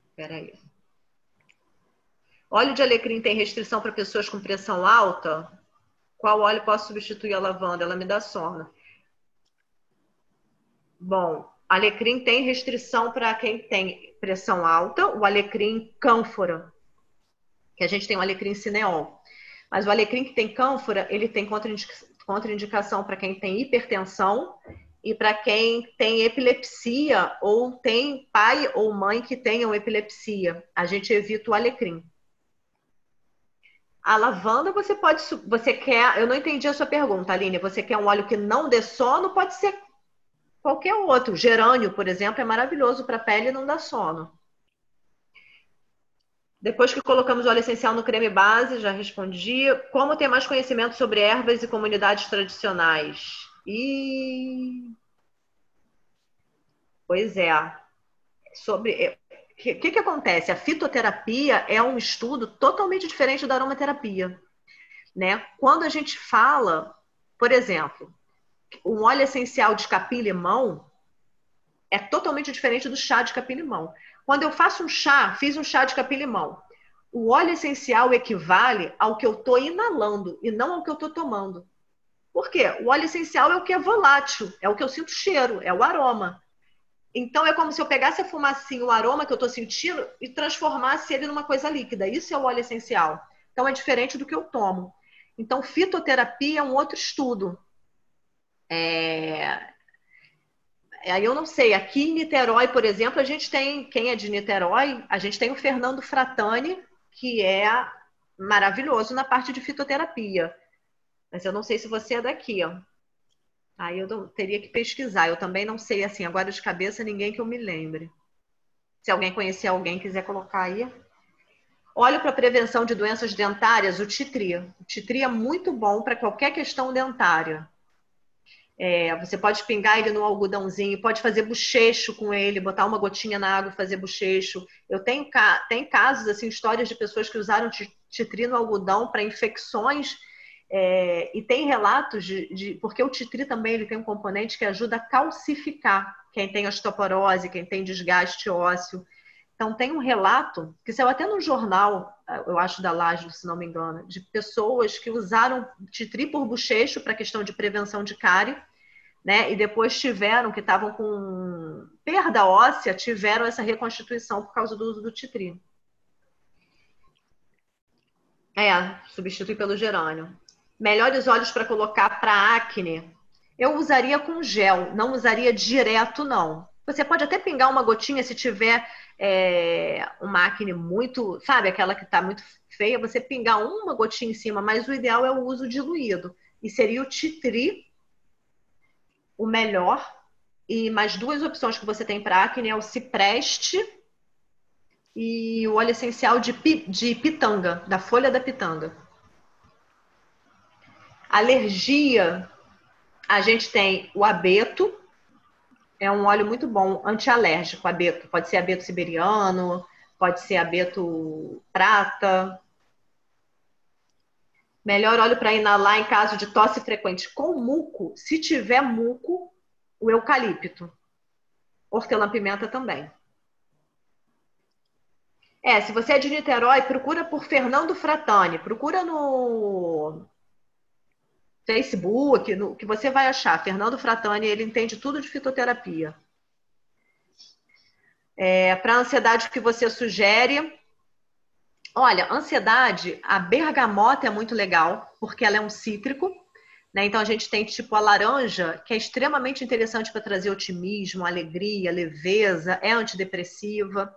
Espera aí. Óleo de alecrim tem restrição para pessoas com pressão alta? Qual óleo posso substituir a lavanda? Ela me dá sono. Bom, alecrim tem restrição para quem tem pressão alta, o alecrim cânfora, que a gente tem o alecrim cineol. Mas o alecrim que tem cânfora, ele tem contraindicação para quem tem hipertensão e para quem tem epilepsia ou tem pai ou mãe que tenham epilepsia. A gente evita o alecrim. A lavanda você pode. Você quer. Eu não entendi a sua pergunta, Aline. Você quer um óleo que não dê sono? Pode ser qualquer outro. Gerânio, por exemplo, é maravilhoso para a pele e não dá sono. Depois que colocamos o óleo essencial no creme base, já respondi. Como ter mais conhecimento sobre ervas e comunidades tradicionais? E. Pois é. Sobre. O que, que, que acontece? A fitoterapia é um estudo totalmente diferente da aromaterapia. Né? Quando a gente fala, por exemplo, um óleo essencial de capim-limão é totalmente diferente do chá de capim-limão. Quando eu faço um chá, fiz um chá de capim-limão. O óleo essencial equivale ao que eu estou inalando e não ao que eu estou tomando. Por quê? O óleo essencial é o que é volátil, é o que eu sinto cheiro, é o aroma. Então é como se eu pegasse a fumacinha, o aroma que eu estou sentindo e transformasse ele numa coisa líquida. Isso é o óleo essencial. Então é diferente do que eu tomo. Então fitoterapia é um outro estudo. É... Aí eu não sei, aqui em Niterói, por exemplo, a gente tem, quem é de Niterói, a gente tem o Fernando Fratani, que é maravilhoso na parte de fitoterapia. Mas eu não sei se você é daqui, ó. Aí eu teria que pesquisar. Eu também não sei, assim, agora de cabeça, ninguém que eu me lembre. Se alguém conhecer alguém, quiser colocar aí. Óleo para prevenção de doenças dentárias, o Titri. O Titri é muito bom para qualquer questão dentária. É, você pode pingar ele no algodãozinho, pode fazer bochecho com ele, botar uma gotinha na água e fazer bochecho. Eu tenho tem casos, assim, histórias de pessoas que usaram titri no algodão para infecções é, e tem relatos de, de, porque o titri também ele tem um componente que ajuda a calcificar quem tem osteoporose, quem tem desgaste ósseo. Então tem um relato que saiu até no jornal, eu acho da Laje, se não me engano, de pessoas que usaram titri por bochecho para questão de prevenção de cárie, né? E depois tiveram que estavam com perda óssea, tiveram essa reconstituição por causa do uso do titri. É, substitui pelo gerânio. Melhores óleos para colocar para acne. Eu usaria com gel, não usaria direto não. Você pode até pingar uma gotinha se tiver é, uma acne muito, sabe, aquela que está muito feia, você pingar uma gotinha em cima, mas o ideal é o uso diluído. E seria o titri o melhor. E mais duas opções que você tem para acne é o cipreste e o óleo essencial de, de pitanga, da folha da pitanga. Alergia, a gente tem o abeto, é um óleo muito bom, antialérgico, abeto. Pode ser abeto siberiano, pode ser abeto prata. Melhor óleo para inalar em caso de tosse frequente com muco, se tiver muco, o eucalipto. Hortelã-pimenta também. É, se você é de Niterói, procura por Fernando Fratani. Procura no Facebook, no, que você vai achar. Fernando Fratani, ele entende tudo de fitoterapia. É, Para a ansiedade que você sugere, olha, ansiedade, a bergamota é muito legal, porque ela é um cítrico. Né? Então a gente tem tipo a laranja, que é extremamente interessante para trazer otimismo, alegria, leveza, é antidepressiva.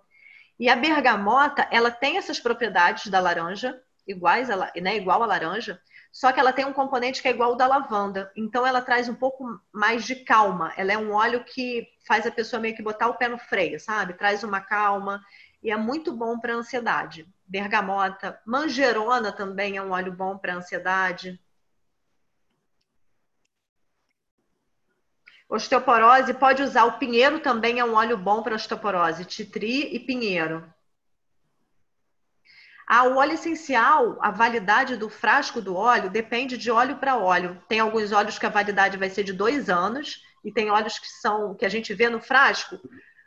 E a bergamota, ela tem essas propriedades da laranja, iguais a, né, igual a laranja, só que ela tem um componente que é igual ao da lavanda. Então ela traz um pouco mais de calma. Ela é um óleo que faz a pessoa meio que botar o pé no freio, sabe? Traz uma calma e é muito bom para ansiedade. Bergamota, manjerona também é um óleo bom para ansiedade. Osteoporose, pode usar o pinheiro também é um óleo bom para osteoporose, titri e pinheiro. Ah, o óleo essencial, a validade do frasco do óleo depende de óleo para óleo. Tem alguns óleos que a validade vai ser de dois anos e tem óleos que são que a gente vê no frasco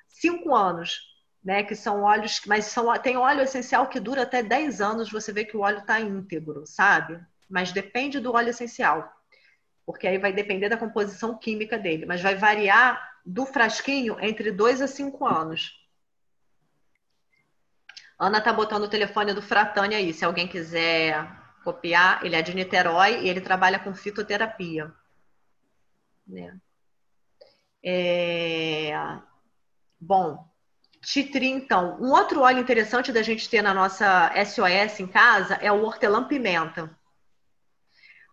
cinco anos, né? Que são óleos, mas são, tem óleo essencial que dura até 10 anos. Você vê que o óleo está íntegro, sabe? Mas depende do óleo essencial, porque aí vai depender da composição química dele, mas vai variar do frasquinho entre dois a cinco anos. Ana tá botando o telefone do Fratani aí, se alguém quiser copiar. Ele é de Niterói e ele trabalha com fitoterapia. Né? É... Bom, Titri, então. Um outro óleo interessante da gente ter na nossa SOS em casa é o hortelã-pimenta.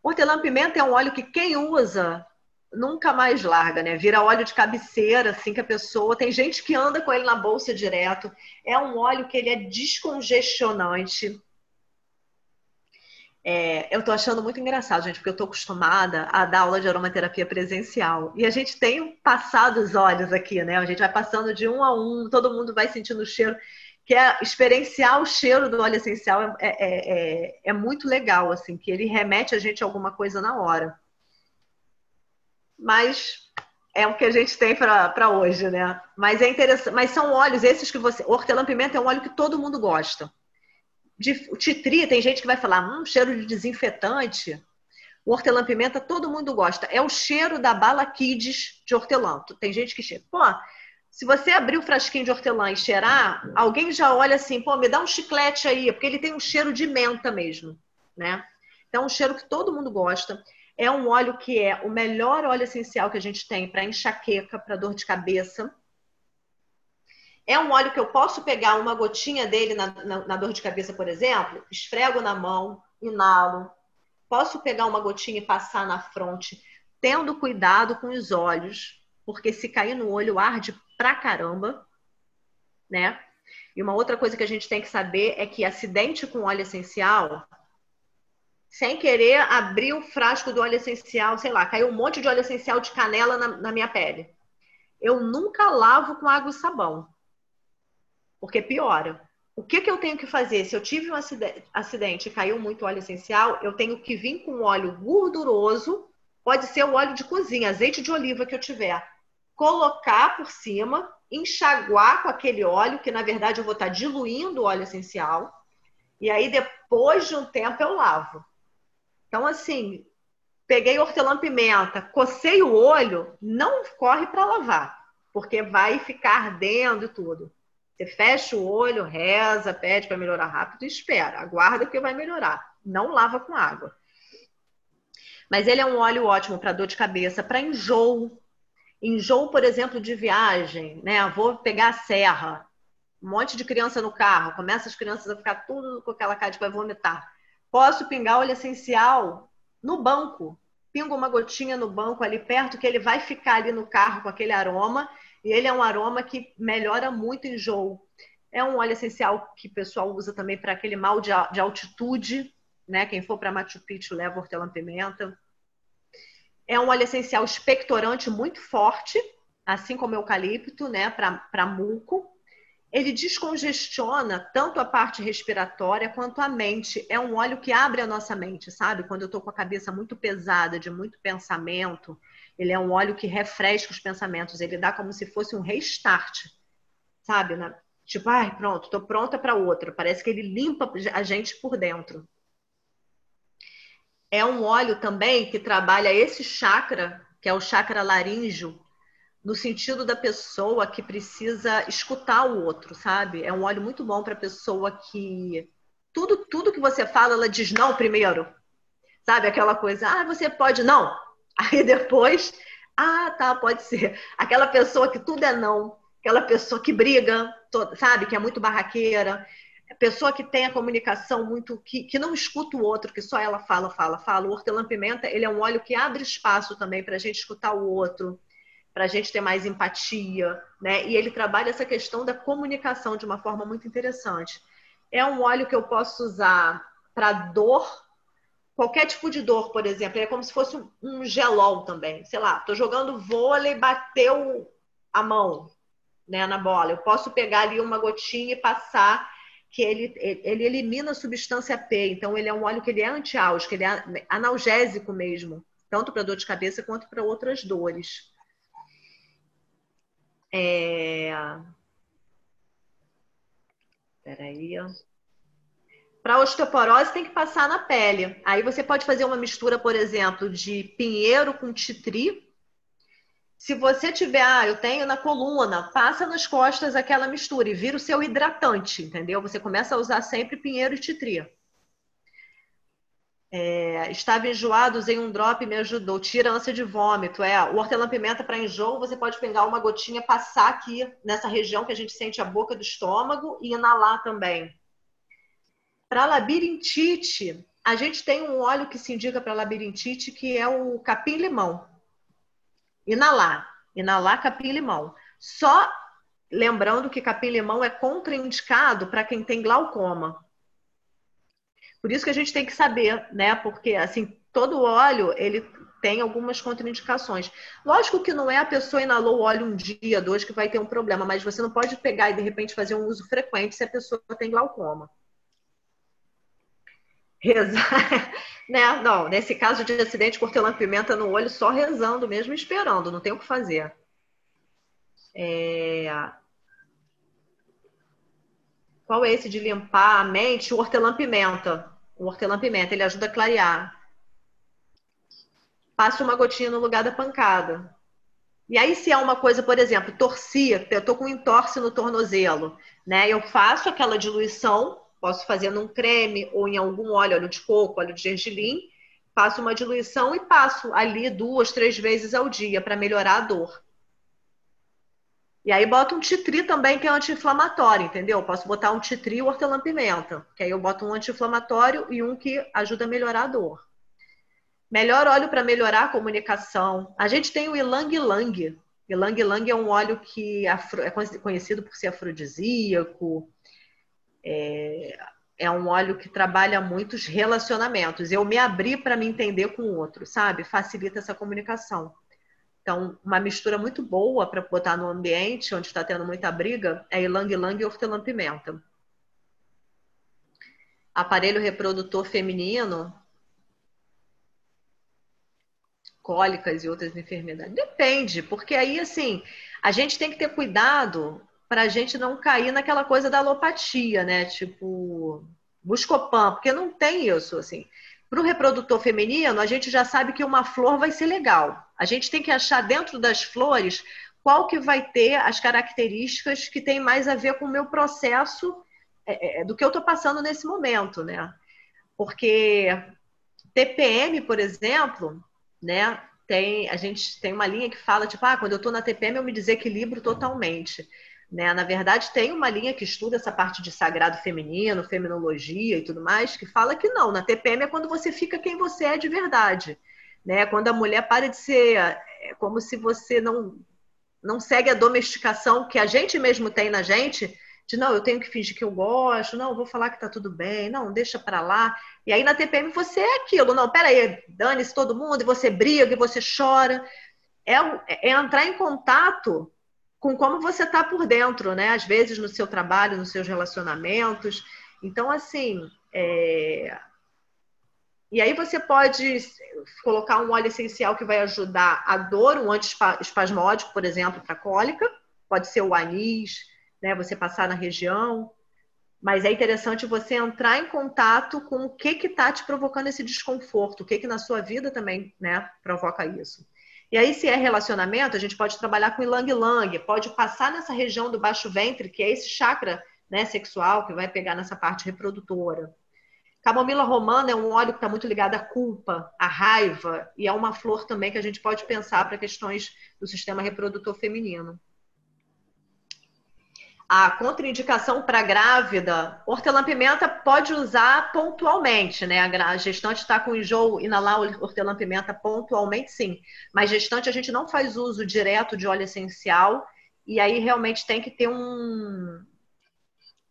Hortelã-pimenta é um óleo que quem usa nunca mais larga, né? Vira óleo de cabeceira, assim que a pessoa. Tem gente que anda com ele na bolsa direto. É um óleo que ele é descongestionante. É, eu tô achando muito engraçado, gente, porque eu tô acostumada a dar aula de aromaterapia presencial. E a gente tem passado os olhos aqui, né? A gente vai passando de um a um, todo mundo vai sentindo o cheiro. Que é experienciar o cheiro do óleo essencial é, é, é, é muito legal, assim, que ele remete a gente a alguma coisa na hora mas é o que a gente tem para hoje, né? Mas é interessante, mas são óleos esses que você, hortelã-pimenta é um óleo que todo mundo gosta. De titri, tem gente que vai falar, hum, cheiro de desinfetante. O hortelã-pimenta todo mundo gosta. É o cheiro da bala Kids de hortelã. Tem gente que cheira. Pô, se você abrir o frasquinho de hortelã e cheirar, alguém já olha assim, pô, me dá um chiclete aí, porque ele tem um cheiro de menta mesmo, né? Então, é um cheiro que todo mundo gosta. É um óleo que é o melhor óleo essencial que a gente tem para enxaqueca, para dor de cabeça. É um óleo que eu posso pegar uma gotinha dele na, na, na dor de cabeça, por exemplo, esfrego na mão, inalo. Posso pegar uma gotinha e passar na fronte, tendo cuidado com os olhos, porque se cair no olho arde pra caramba, né? E uma outra coisa que a gente tem que saber é que acidente com óleo essencial sem querer, abrir o frasco do óleo essencial, sei lá, caiu um monte de óleo essencial de canela na, na minha pele. Eu nunca lavo com água e sabão, porque piora. O que, que eu tenho que fazer? Se eu tive um acidente e caiu muito óleo essencial, eu tenho que vir com óleo gorduroso, pode ser o óleo de cozinha, azeite de oliva que eu tiver, colocar por cima, enxaguar com aquele óleo, que na verdade eu vou estar diluindo o óleo essencial, e aí depois de um tempo eu lavo. Então, assim, peguei hortelã-pimenta, cocei o olho, não corre para lavar, porque vai ficar ardendo e tudo. Você fecha o olho, reza, pede para melhorar rápido e espera. Aguarda que vai melhorar. Não lava com água. Mas ele é um óleo ótimo para dor de cabeça, para enjoo. Enjoo, por exemplo, de viagem, né? Vou pegar a serra, um monte de criança no carro, começa as crianças a ficar tudo com aquela cara de vai vomitar. Posso pingar óleo essencial no banco. Pingo uma gotinha no banco ali perto, que ele vai ficar ali no carro com aquele aroma. E ele é um aroma que melhora muito o enjoo. É um óleo essencial que o pessoal usa também para aquele mal de, de altitude, né? Quem for para Machu Picchu leva hortelã-pimenta. É um óleo essencial expectorante muito forte, assim como eucalipto, né? Para muco ele descongestiona tanto a parte respiratória quanto a mente. É um óleo que abre a nossa mente, sabe? Quando eu estou com a cabeça muito pesada, de muito pensamento, ele é um óleo que refresca os pensamentos. Ele dá como se fosse um restart, sabe? Tipo, ai, pronto, estou pronta para outra. Parece que ele limpa a gente por dentro. É um óleo também que trabalha esse chakra, que é o chakra laríngeo, no sentido da pessoa que precisa escutar o outro, sabe? É um óleo muito bom para a pessoa que tudo tudo que você fala, ela diz não primeiro. Sabe aquela coisa, ah, você pode não. Aí depois, ah, tá, pode ser. Aquela pessoa que tudo é não, aquela pessoa que briga, sabe, que é muito barraqueira, pessoa que tem a comunicação muito que, que não escuta o outro, que só ela fala, fala, fala. O hortelã-pimenta, ele é um óleo que abre espaço também para a gente escutar o outro para a gente ter mais empatia, né? E ele trabalha essa questão da comunicação de uma forma muito interessante. É um óleo que eu posso usar para dor, qualquer tipo de dor, por exemplo. É como se fosse um gelol também. Sei lá, tô jogando vôlei, bateu a mão, né, na bola. Eu posso pegar ali uma gotinha e passar que ele, ele elimina a substância P. Então, ele é um óleo que ele é antiálgico, ele é analgésico mesmo, tanto para dor de cabeça quanto para outras dores. É... Peraí. Para osteoporose tem que passar na pele. Aí você pode fazer uma mistura, por exemplo, de pinheiro com titri. Se você tiver, ah, eu tenho na coluna, passa nas costas aquela mistura e vira o seu hidratante, entendeu? Você começa a usar sempre pinheiro e titri. É, estava enjoado, usei um drop me ajudou. Tira ânsia de vômito. É, o hortelã-pimenta para enjoo, você pode pegar uma gotinha, passar aqui nessa região que a gente sente a boca do estômago e inalar também. Para labirintite, a gente tem um óleo que se indica para labirintite, que é o capim-limão. Inalar. Inalar capim-limão. Só lembrando que capim-limão é contraindicado para quem tem glaucoma. Por isso que a gente tem que saber, né? Porque assim, todo óleo, ele tem algumas contraindicações. Lógico que não é a pessoa inalou óleo um dia, dois, que vai ter um problema, mas você não pode pegar e de repente fazer um uso frequente se a pessoa tem glaucoma. Rezar, né? Não, nesse caso de acidente, hortelã-pimenta no olho, só rezando mesmo, esperando, não tem o que fazer. É... Qual é esse de limpar a mente? O hortelã-pimenta. O hortelã-pimenta, ele ajuda a clarear. Passe uma gotinha no lugar da pancada. E aí, se é uma coisa, por exemplo, torcia, eu tô com um entorse no tornozelo, né? Eu faço aquela diluição, posso fazer num creme ou em algum óleo, óleo de coco, óleo de gergelim, faço uma diluição e passo ali duas, três vezes ao dia para melhorar a dor. E aí boto um titri também, que é anti-inflamatório, entendeu? Posso botar um titri e hortelã-pimenta, que aí eu boto um anti-inflamatório e um que ajuda a melhorar a dor. Melhor óleo para melhorar a comunicação. A gente tem o ilang-ilang. Ilang-ilang é um óleo que é conhecido por ser afrodisíaco. É, é um óleo que trabalha muitos relacionamentos. Eu me abri para me entender com o outro, sabe? Facilita essa comunicação. Então, uma mistura muito boa para botar no ambiente onde está tendo muita briga é ilang-ilang e hortelã-pimenta. Aparelho reprodutor feminino, cólicas e outras enfermidades. Depende, porque aí, assim, a gente tem que ter cuidado para a gente não cair naquela coisa da alopatia, né? Tipo, buscopan, porque não tem isso, assim. Para o reprodutor feminino, a gente já sabe que uma flor vai ser legal. A gente tem que achar dentro das flores qual que vai ter as características que tem mais a ver com o meu processo é, é, do que eu estou passando nesse momento, né? Porque TPM, por exemplo, né? Tem, a gente tem uma linha que fala, tipo, ah, quando eu estou na TPM eu me desequilibro totalmente. Né? Na verdade, tem uma linha que estuda essa parte de sagrado feminino, feminologia e tudo mais, que fala que não, na TPM é quando você fica quem você é de verdade. Né? Quando a mulher para de ser é como se você não, não segue a domesticação que a gente mesmo tem na gente, de não, eu tenho que fingir que eu gosto, não, vou falar que tá tudo bem, não, deixa para lá. E aí na TPM você é aquilo, não, peraí, dane-se todo mundo, e você briga, e você chora. É, é entrar em contato com como você está por dentro, né? Às vezes no seu trabalho, nos seus relacionamentos. Então, assim, é... e aí você pode colocar um óleo essencial que vai ajudar a dor, um antiespasmódico, por exemplo, para cólica. Pode ser o anis, né? Você passar na região. Mas é interessante você entrar em contato com o que está te provocando esse desconforto, o que, que na sua vida também né, provoca isso. E aí, se é relacionamento, a gente pode trabalhar com ilang-ilang, pode passar nessa região do baixo ventre, que é esse chakra né, sexual que vai pegar nessa parte reprodutora. Camomila romana é um óleo que está muito ligado à culpa, à raiva, e é uma flor também que a gente pode pensar para questões do sistema reprodutor feminino a contraindicação para grávida, hortelã-pimenta pode usar pontualmente, né? A gestante está com enjoo, inalar hortelã-pimenta pontualmente, sim. Mas gestante a gente não faz uso direto de óleo essencial e aí realmente tem que ter um...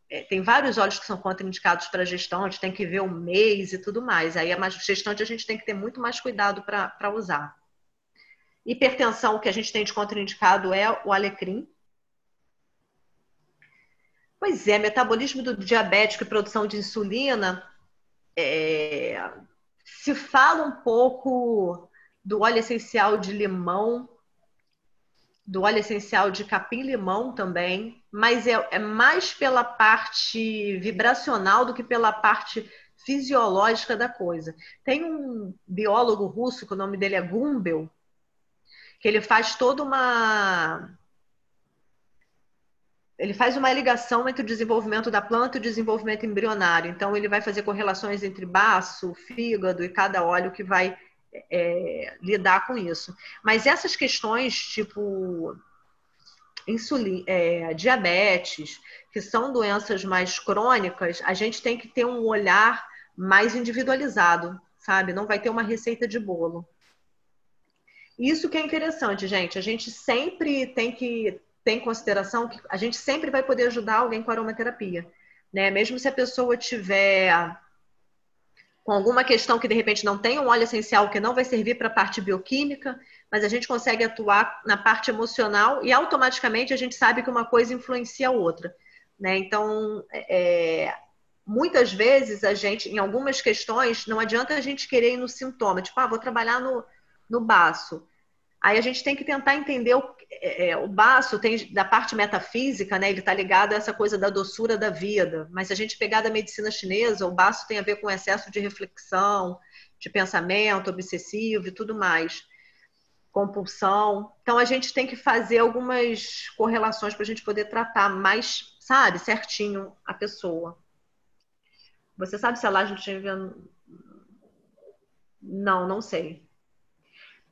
É, tem vários óleos que são contraindicados para gestante, tem que ver o mês e tudo mais. Aí a gestante a gente tem que ter muito mais cuidado para usar. Hipertensão, o que a gente tem de contraindicado é o alecrim, Pois é, metabolismo do diabético e produção de insulina. É... Se fala um pouco do óleo essencial de limão, do óleo essencial de capim-limão também, mas é, é, mais pela parte vibracional do que pela parte fisiológica da coisa. Tem um biólogo russo, que o nome dele é Gumbel, que ele faz toda uma ele faz uma ligação entre o desenvolvimento da planta e o desenvolvimento embrionário. Então, ele vai fazer correlações entre baço, fígado e cada óleo que vai é, lidar com isso. Mas essas questões, tipo insulina, é, diabetes, que são doenças mais crônicas, a gente tem que ter um olhar mais individualizado, sabe? Não vai ter uma receita de bolo. Isso que é interessante, gente. A gente sempre tem que ter em consideração que a gente sempre vai poder ajudar alguém com aromaterapia, né? Mesmo se a pessoa tiver com alguma questão que de repente não tem um óleo essencial que não vai servir para a parte bioquímica, mas a gente consegue atuar na parte emocional e automaticamente a gente sabe que uma coisa influencia a outra. Né? Então, é, muitas vezes a gente, em algumas questões, não adianta a gente querer ir no sintoma, tipo, ah, vou trabalhar no, no baço. Aí a gente tem que tentar entender o, é, é o baço tem da parte metafísica, né? Ele está ligado a essa coisa da doçura da vida. Mas se a gente pegar da medicina chinesa, o baço tem a ver com excesso de reflexão, de pensamento obsessivo e tudo mais, compulsão. Então a gente tem que fazer algumas correlações para a gente poder tratar mais, sabe, certinho a pessoa. Você sabe se a laje tinha não, não sei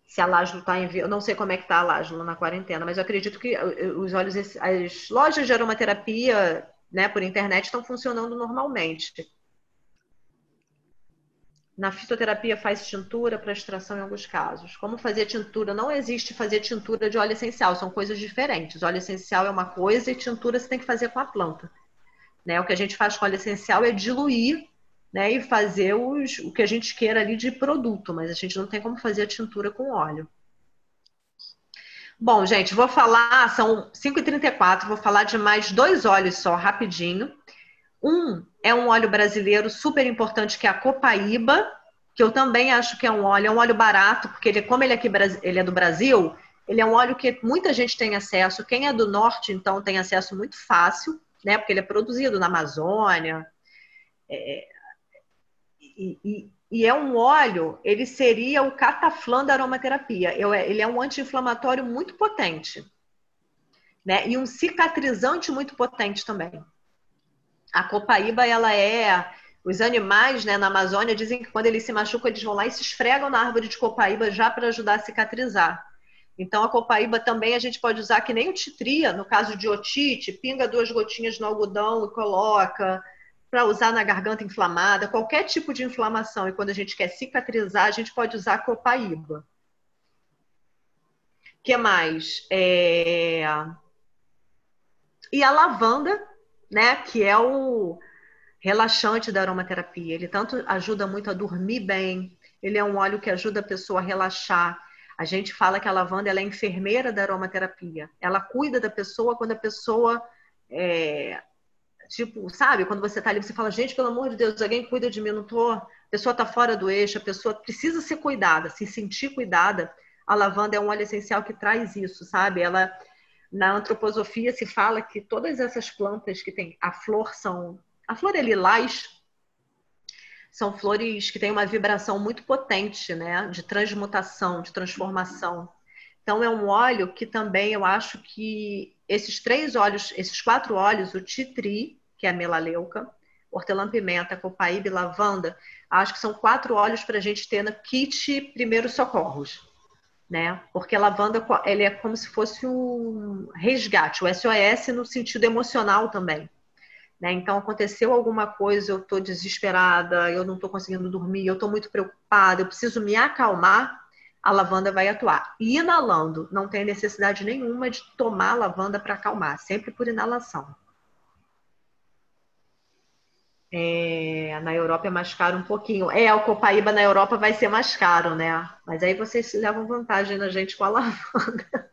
se a Lágilo está em. Eu não sei como é que está a Lágilo na quarentena, mas eu acredito que os olhos, as lojas de aromaterapia né, por internet estão funcionando normalmente. Na fitoterapia faz tintura para extração em alguns casos. Como fazer tintura? Não existe fazer tintura de óleo essencial, são coisas diferentes. óleo essencial é uma coisa e tintura você tem que fazer com a planta. Né? O que a gente faz com óleo essencial é diluir né, e fazer os, o que a gente queira ali de produto, mas a gente não tem como fazer a tintura com óleo. Bom, gente, vou falar, são 5h34, vou falar de mais dois óleos só, rapidinho. Um é um óleo brasileiro super importante, que é a Copaíba, que eu também acho que é um óleo, é um óleo barato, porque ele, como ele, é aqui, ele é do Brasil, ele é um óleo que muita gente tem acesso. Quem é do norte, então, tem acesso muito fácil, né? Porque ele é produzido na Amazônia, é, e, e, é um óleo, ele seria o cataflã da aromaterapia. Ele é um anti-inflamatório muito potente. Né? E um cicatrizante muito potente também. A copaíba, ela é... Os animais né, na Amazônia dizem que quando eles se machucam, eles vão lá e se esfregam na árvore de copaíba já para ajudar a cicatrizar. Então, a copaíba também a gente pode usar que nem o titria, no caso de otite, pinga duas gotinhas no algodão e coloca para usar na garganta inflamada, qualquer tipo de inflamação. E quando a gente quer cicatrizar, a gente pode usar copaíba. O que mais? É... E a lavanda, né? Que é o relaxante da aromaterapia. Ele tanto ajuda muito a dormir bem, ele é um óleo que ajuda a pessoa a relaxar. A gente fala que a lavanda é enfermeira da aromaterapia. Ela cuida da pessoa quando a pessoa é, Tipo, sabe? Quando você tá ali, você fala, gente, pelo amor de Deus, alguém cuida de mim, não tô. A pessoa tá fora do eixo, a pessoa precisa ser cuidada, se sentir cuidada. A lavanda é um óleo essencial que traz isso, sabe? Ela na antroposofia se fala que todas essas plantas que tem a flor são a flor é lilás são flores que têm uma vibração muito potente, né, de transmutação, de transformação. Então é um óleo que também eu acho que esses três óleos, esses quatro óleos, o titri, que é a melaleuca, hortelã-pimenta, copaíba e lavanda, acho que são quatro óleos para a gente ter no kit primeiros socorros, né? Porque a lavanda ele é como se fosse um resgate, o SOS no sentido emocional também. Né? Então, aconteceu alguma coisa, eu estou desesperada, eu não estou conseguindo dormir, eu estou muito preocupada, eu preciso me acalmar a lavanda vai atuar. E inalando, não tem necessidade nenhuma de tomar lavanda para acalmar, sempre por inalação. É, na Europa é mais caro um pouquinho. É, o copaíba na Europa vai ser mais caro, né? Mas aí vocês levam vantagem na gente com a lavanda.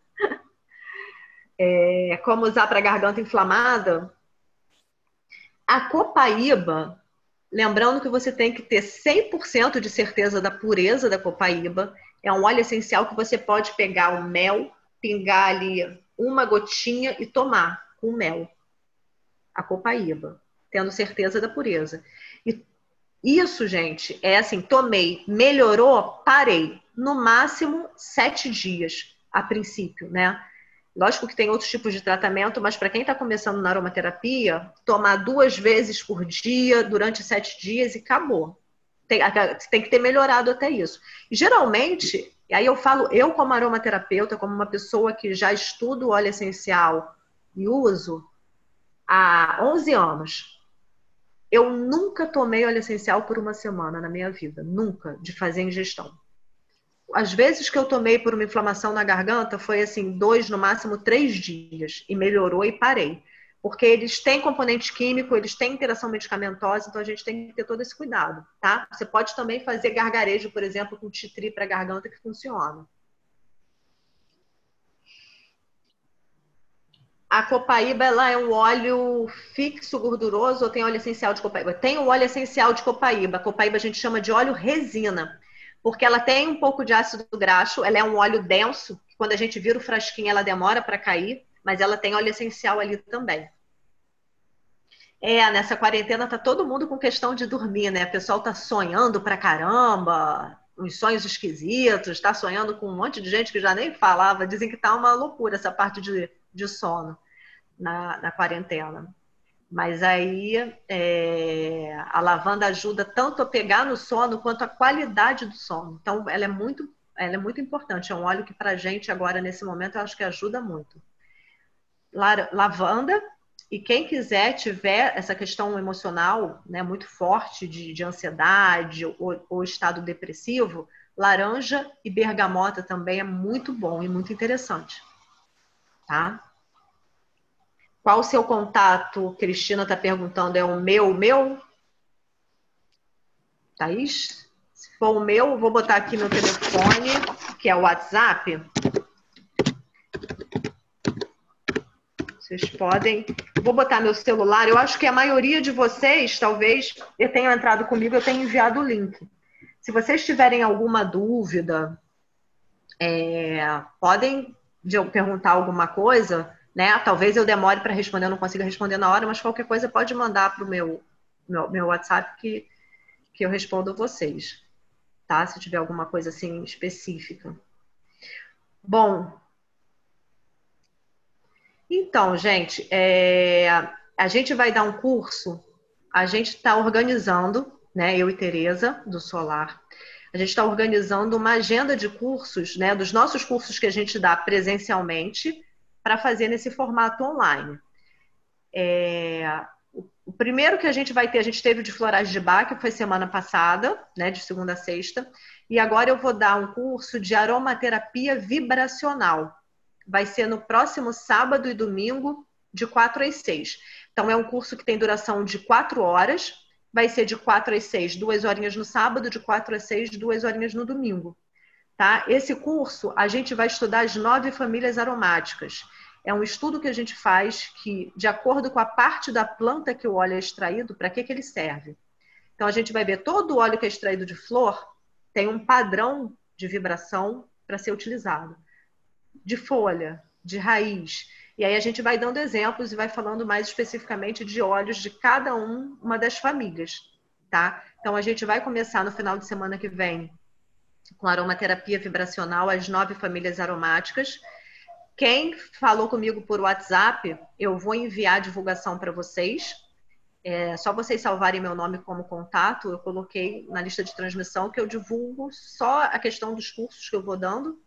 É, como usar para garganta inflamada? A copaíba, lembrando que você tem que ter 100% de certeza da pureza da copaíba é um óleo essencial que você pode pegar o mel, pingar ali uma gotinha e tomar com mel. A copaíba, tendo certeza da pureza. E isso, gente, é assim: tomei, melhorou, parei. No máximo sete dias, a princípio, né? Lógico que tem outros tipos de tratamento, mas para quem está começando na aromaterapia, tomar duas vezes por dia durante sete dias e acabou. Tem, tem que ter melhorado até isso. E geralmente, e aí eu falo, eu como aromaterapeuta, como uma pessoa que já estudo óleo essencial e uso há 11 anos, eu nunca tomei óleo essencial por uma semana na minha vida, nunca, de fazer ingestão as vezes que eu tomei por uma inflamação na garganta foi assim, dois, no máximo três dias, e melhorou e parei. Porque eles têm componente químico, eles têm interação medicamentosa, então a gente tem que ter todo esse cuidado, tá? Você pode também fazer gargarejo, por exemplo, com titri para garganta que funciona. A copaíba ela é um óleo fixo gorduroso ou tem óleo essencial de copaíba? Tem o óleo essencial de copaíba. Copaíba a gente chama de óleo resina porque ela tem um pouco de ácido graxo, ela é um óleo denso, que quando a gente vira o frasquinho ela demora para cair, mas ela tem óleo essencial ali também. É, nessa quarentena tá todo mundo com questão de dormir, né? O pessoal tá sonhando pra caramba, uns sonhos esquisitos, tá sonhando com um monte de gente que já nem falava, dizem que tá uma loucura essa parte de, de sono na, na quarentena. Mas aí é, a lavanda ajuda tanto a pegar no sono quanto a qualidade do sono. Então, ela é muito, ela é muito importante. É um óleo que para gente agora, nesse momento, eu acho que ajuda muito. Lavanda, e quem quiser, tiver essa questão emocional né, muito forte de, de ansiedade ou, ou estado depressivo, laranja e bergamota também é muito bom e muito interessante. Tá? Qual o seu contato? Cristina está perguntando, é o meu, o meu? Thaís? Se for o meu, vou botar aqui meu telefone, que é o WhatsApp. Vocês podem. Vou botar meu celular. Eu acho que a maioria de vocês, talvez, eu tenha entrado comigo, eu tenho enviado o link. Se vocês tiverem alguma dúvida, é, podem perguntar alguma coisa né? Talvez eu demore para responder, eu não consiga responder na hora, mas qualquer coisa pode mandar para o meu, meu, meu WhatsApp que, que eu respondo vocês, tá? Se tiver alguma coisa assim específica. Bom, então, gente, é, a gente vai dar um curso, a gente está organizando, né? Eu e Tereza, do Solar, a gente está organizando uma agenda de cursos, né? Dos nossos cursos que a gente dá presencialmente para fazer nesse formato online. É, o primeiro que a gente vai ter, a gente teve o de florais de Bach, que foi semana passada, né, de segunda a sexta, e agora eu vou dar um curso de aromaterapia vibracional. Vai ser no próximo sábado e domingo, de 4 às 6. Então, é um curso que tem duração de 4 horas, vai ser de 4 às 6, duas horinhas no sábado, de 4 às 6, duas horinhas no domingo. Tá? Esse curso a gente vai estudar as nove famílias aromáticas. É um estudo que a gente faz que, de acordo com a parte da planta que o óleo é extraído, para que, que ele serve. Então a gente vai ver todo o óleo que é extraído de flor tem um padrão de vibração para ser utilizado. De folha, de raiz. E aí a gente vai dando exemplos e vai falando mais especificamente de óleos de cada um, uma das famílias, tá? Então a gente vai começar no final de semana que vem com aromaterapia vibracional, as nove famílias aromáticas. Quem falou comigo por WhatsApp, eu vou enviar a divulgação para vocês. É só vocês salvarem meu nome como contato. Eu coloquei na lista de transmissão que eu divulgo só a questão dos cursos que eu vou dando.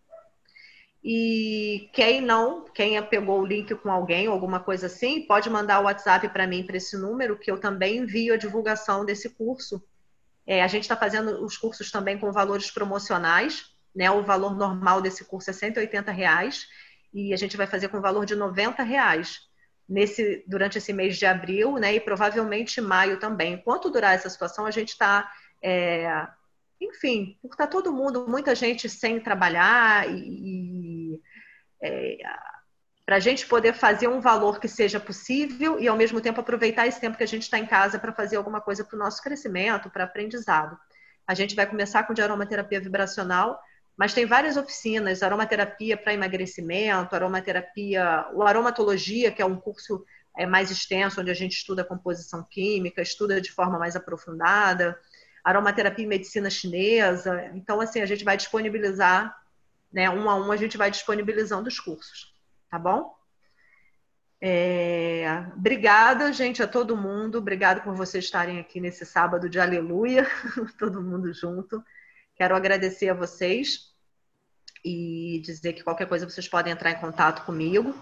E quem não, quem pegou o link com alguém alguma coisa assim, pode mandar o WhatsApp para mim para esse número que eu também envio a divulgação desse curso é, a gente está fazendo os cursos também com valores promocionais, né? O valor normal desse curso é 180 reais e a gente vai fazer com valor de 90 reais nesse, durante esse mês de abril, né? E provavelmente maio também. Enquanto durar essa situação, a gente está, é, enfim, por estar tá todo mundo, muita gente sem trabalhar e, e é, para a gente poder fazer um valor que seja possível e, ao mesmo tempo, aproveitar esse tempo que a gente está em casa para fazer alguma coisa para o nosso crescimento, para aprendizado. A gente vai começar com de aromaterapia vibracional, mas tem várias oficinas, aromaterapia para emagrecimento, aromaterapia, o aromatologia, que é um curso é, mais extenso, onde a gente estuda a composição química, estuda de forma mais aprofundada, aromaterapia e medicina chinesa. Então, assim, a gente vai disponibilizar, né, um a um, a gente vai disponibilizando os cursos tá bom? É... Obrigada, gente, a todo mundo. Obrigada por vocês estarem aqui nesse sábado de aleluia, todo mundo junto. Quero agradecer a vocês e dizer que qualquer coisa vocês podem entrar em contato comigo,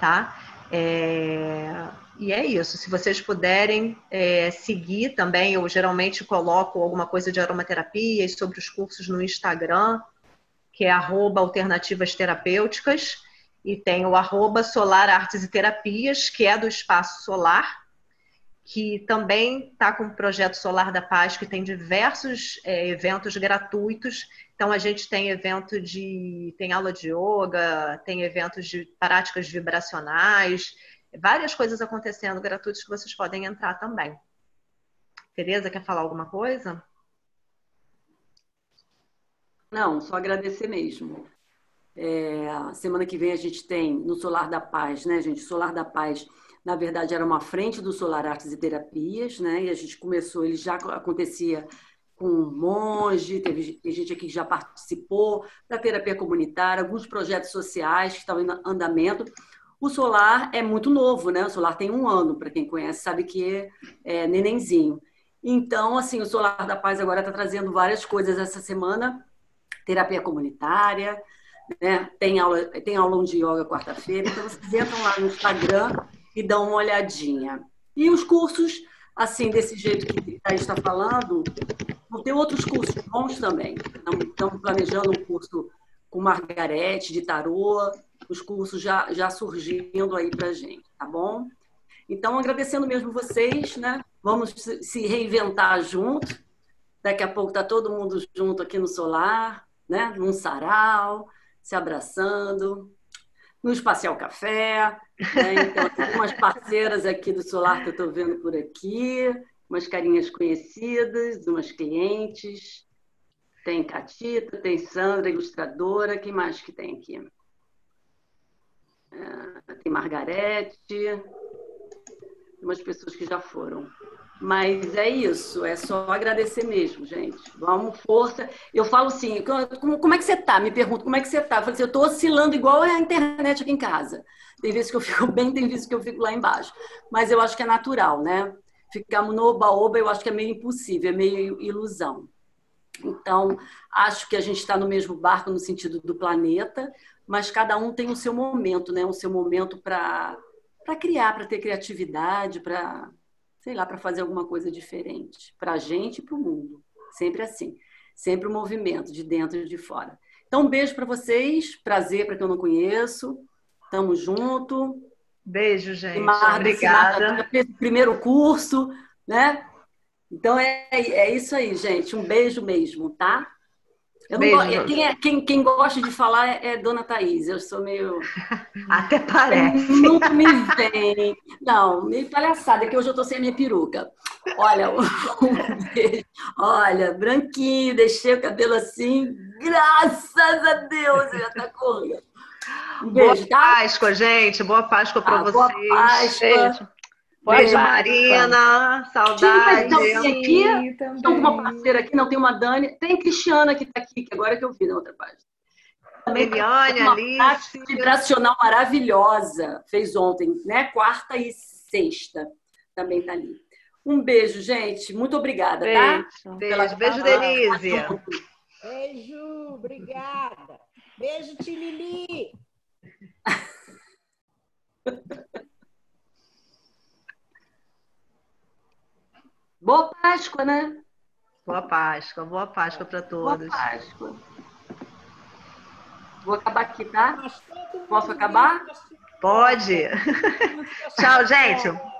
tá? É... E é isso. Se vocês puderem é, seguir também, eu geralmente coloco alguma coisa de aromaterapia e sobre os cursos no Instagram, que é alternativas terapêuticas, e tem o arroba solar artes e terapias, que é do Espaço Solar, que também está com o projeto Solar da Paz, que tem diversos é, eventos gratuitos. Então a gente tem evento de. tem aula de yoga, tem eventos de práticas vibracionais, várias coisas acontecendo gratuitos que vocês podem entrar também. Tereza, quer falar alguma coisa? Não, só agradecer mesmo. É, semana que vem a gente tem no Solar da Paz, né, gente? Solar da Paz, na verdade, era uma frente do Solar Artes e Terapias, né? E a gente começou, ele já acontecia com monge, teve gente aqui que já participou da terapia comunitária, alguns projetos sociais que estão em andamento. O solar é muito novo, né? O solar tem um ano, para quem conhece, sabe que é, é nenenzinho. Então, assim, o Solar da Paz agora está trazendo várias coisas essa semana terapia comunitária, né? tem, aula, tem aula de yoga quarta-feira, então vocês entram lá no Instagram e dão uma olhadinha. E os cursos, assim, desse jeito que a está falando, vão ter outros cursos bons também. Estamos planejando um curso com Margarete de tarô, os cursos já, já surgindo aí para gente, tá bom? Então, agradecendo mesmo vocês, né? Vamos se reinventar junto. Daqui a pouco tá todo mundo junto aqui no Solar né? num sarau, se abraçando, no Espacial Café. Né? Então, tem umas parceiras aqui do Solar que eu estou vendo por aqui, umas carinhas conhecidas, umas clientes. Tem Catita, tem Sandra, ilustradora. Quem mais que tem aqui? É, tem Margarete. Umas pessoas que já foram. Mas é isso, é só agradecer mesmo, gente. Vamos, força. Eu falo assim, como, como é que você tá? Me pergunto, como é que você tá? Eu falo assim, eu tô oscilando igual a internet aqui em casa. Tem vezes que eu fico bem, tem vezes que eu fico lá embaixo. Mas eu acho que é natural, né? Ficamos no oba-oba, eu acho que é meio impossível, é meio ilusão. Então, acho que a gente está no mesmo barco no sentido do planeta, mas cada um tem o seu momento, né? O seu momento para criar, para ter criatividade, para sei lá, para fazer alguma coisa diferente, para a gente e para o mundo. Sempre assim. Sempre o um movimento de dentro e de fora. Então, um beijo para vocês. Prazer para quem eu não conheço. Tamo junto. Beijo, gente. Marta, Obrigada. Primeiro curso, né? Então é, é isso aí, gente. Um beijo mesmo, tá? Beijo, quem, é, quem, quem, gosta de falar é, é Dona Thaís. Eu sou meio. Até parece. Não me vem. Não, meio palhaçada, que hoje eu tô sem a minha peruca. Olha, um. Olha, branquinho, deixei o cabelo assim. Graças a Deus, já tá correndo. Um beijo, boa tá? Páscoa, gente. Boa Páscoa para ah, vocês. Boa Páscoa. Beijo. Beijo, Marina, saudade. Então, tem aqui, tem alguma parceira aqui, não, tem uma Dani, tem Cristiana que está aqui, que agora que eu vi na outra página. Eliane, uma Alice. vibracional maravilhosa, fez ontem, né? Quarta e sexta, também está ali. Um beijo, gente. Muito obrigada, beijo, tá? Beijo, beijo, Denise. Beijo, obrigada. Beijo, Tilili. Boa Páscoa, né? Boa Páscoa, boa Páscoa para todos. Boa Páscoa. Vou acabar aqui, tá? Posso acabar? Pode. Tchau, gente.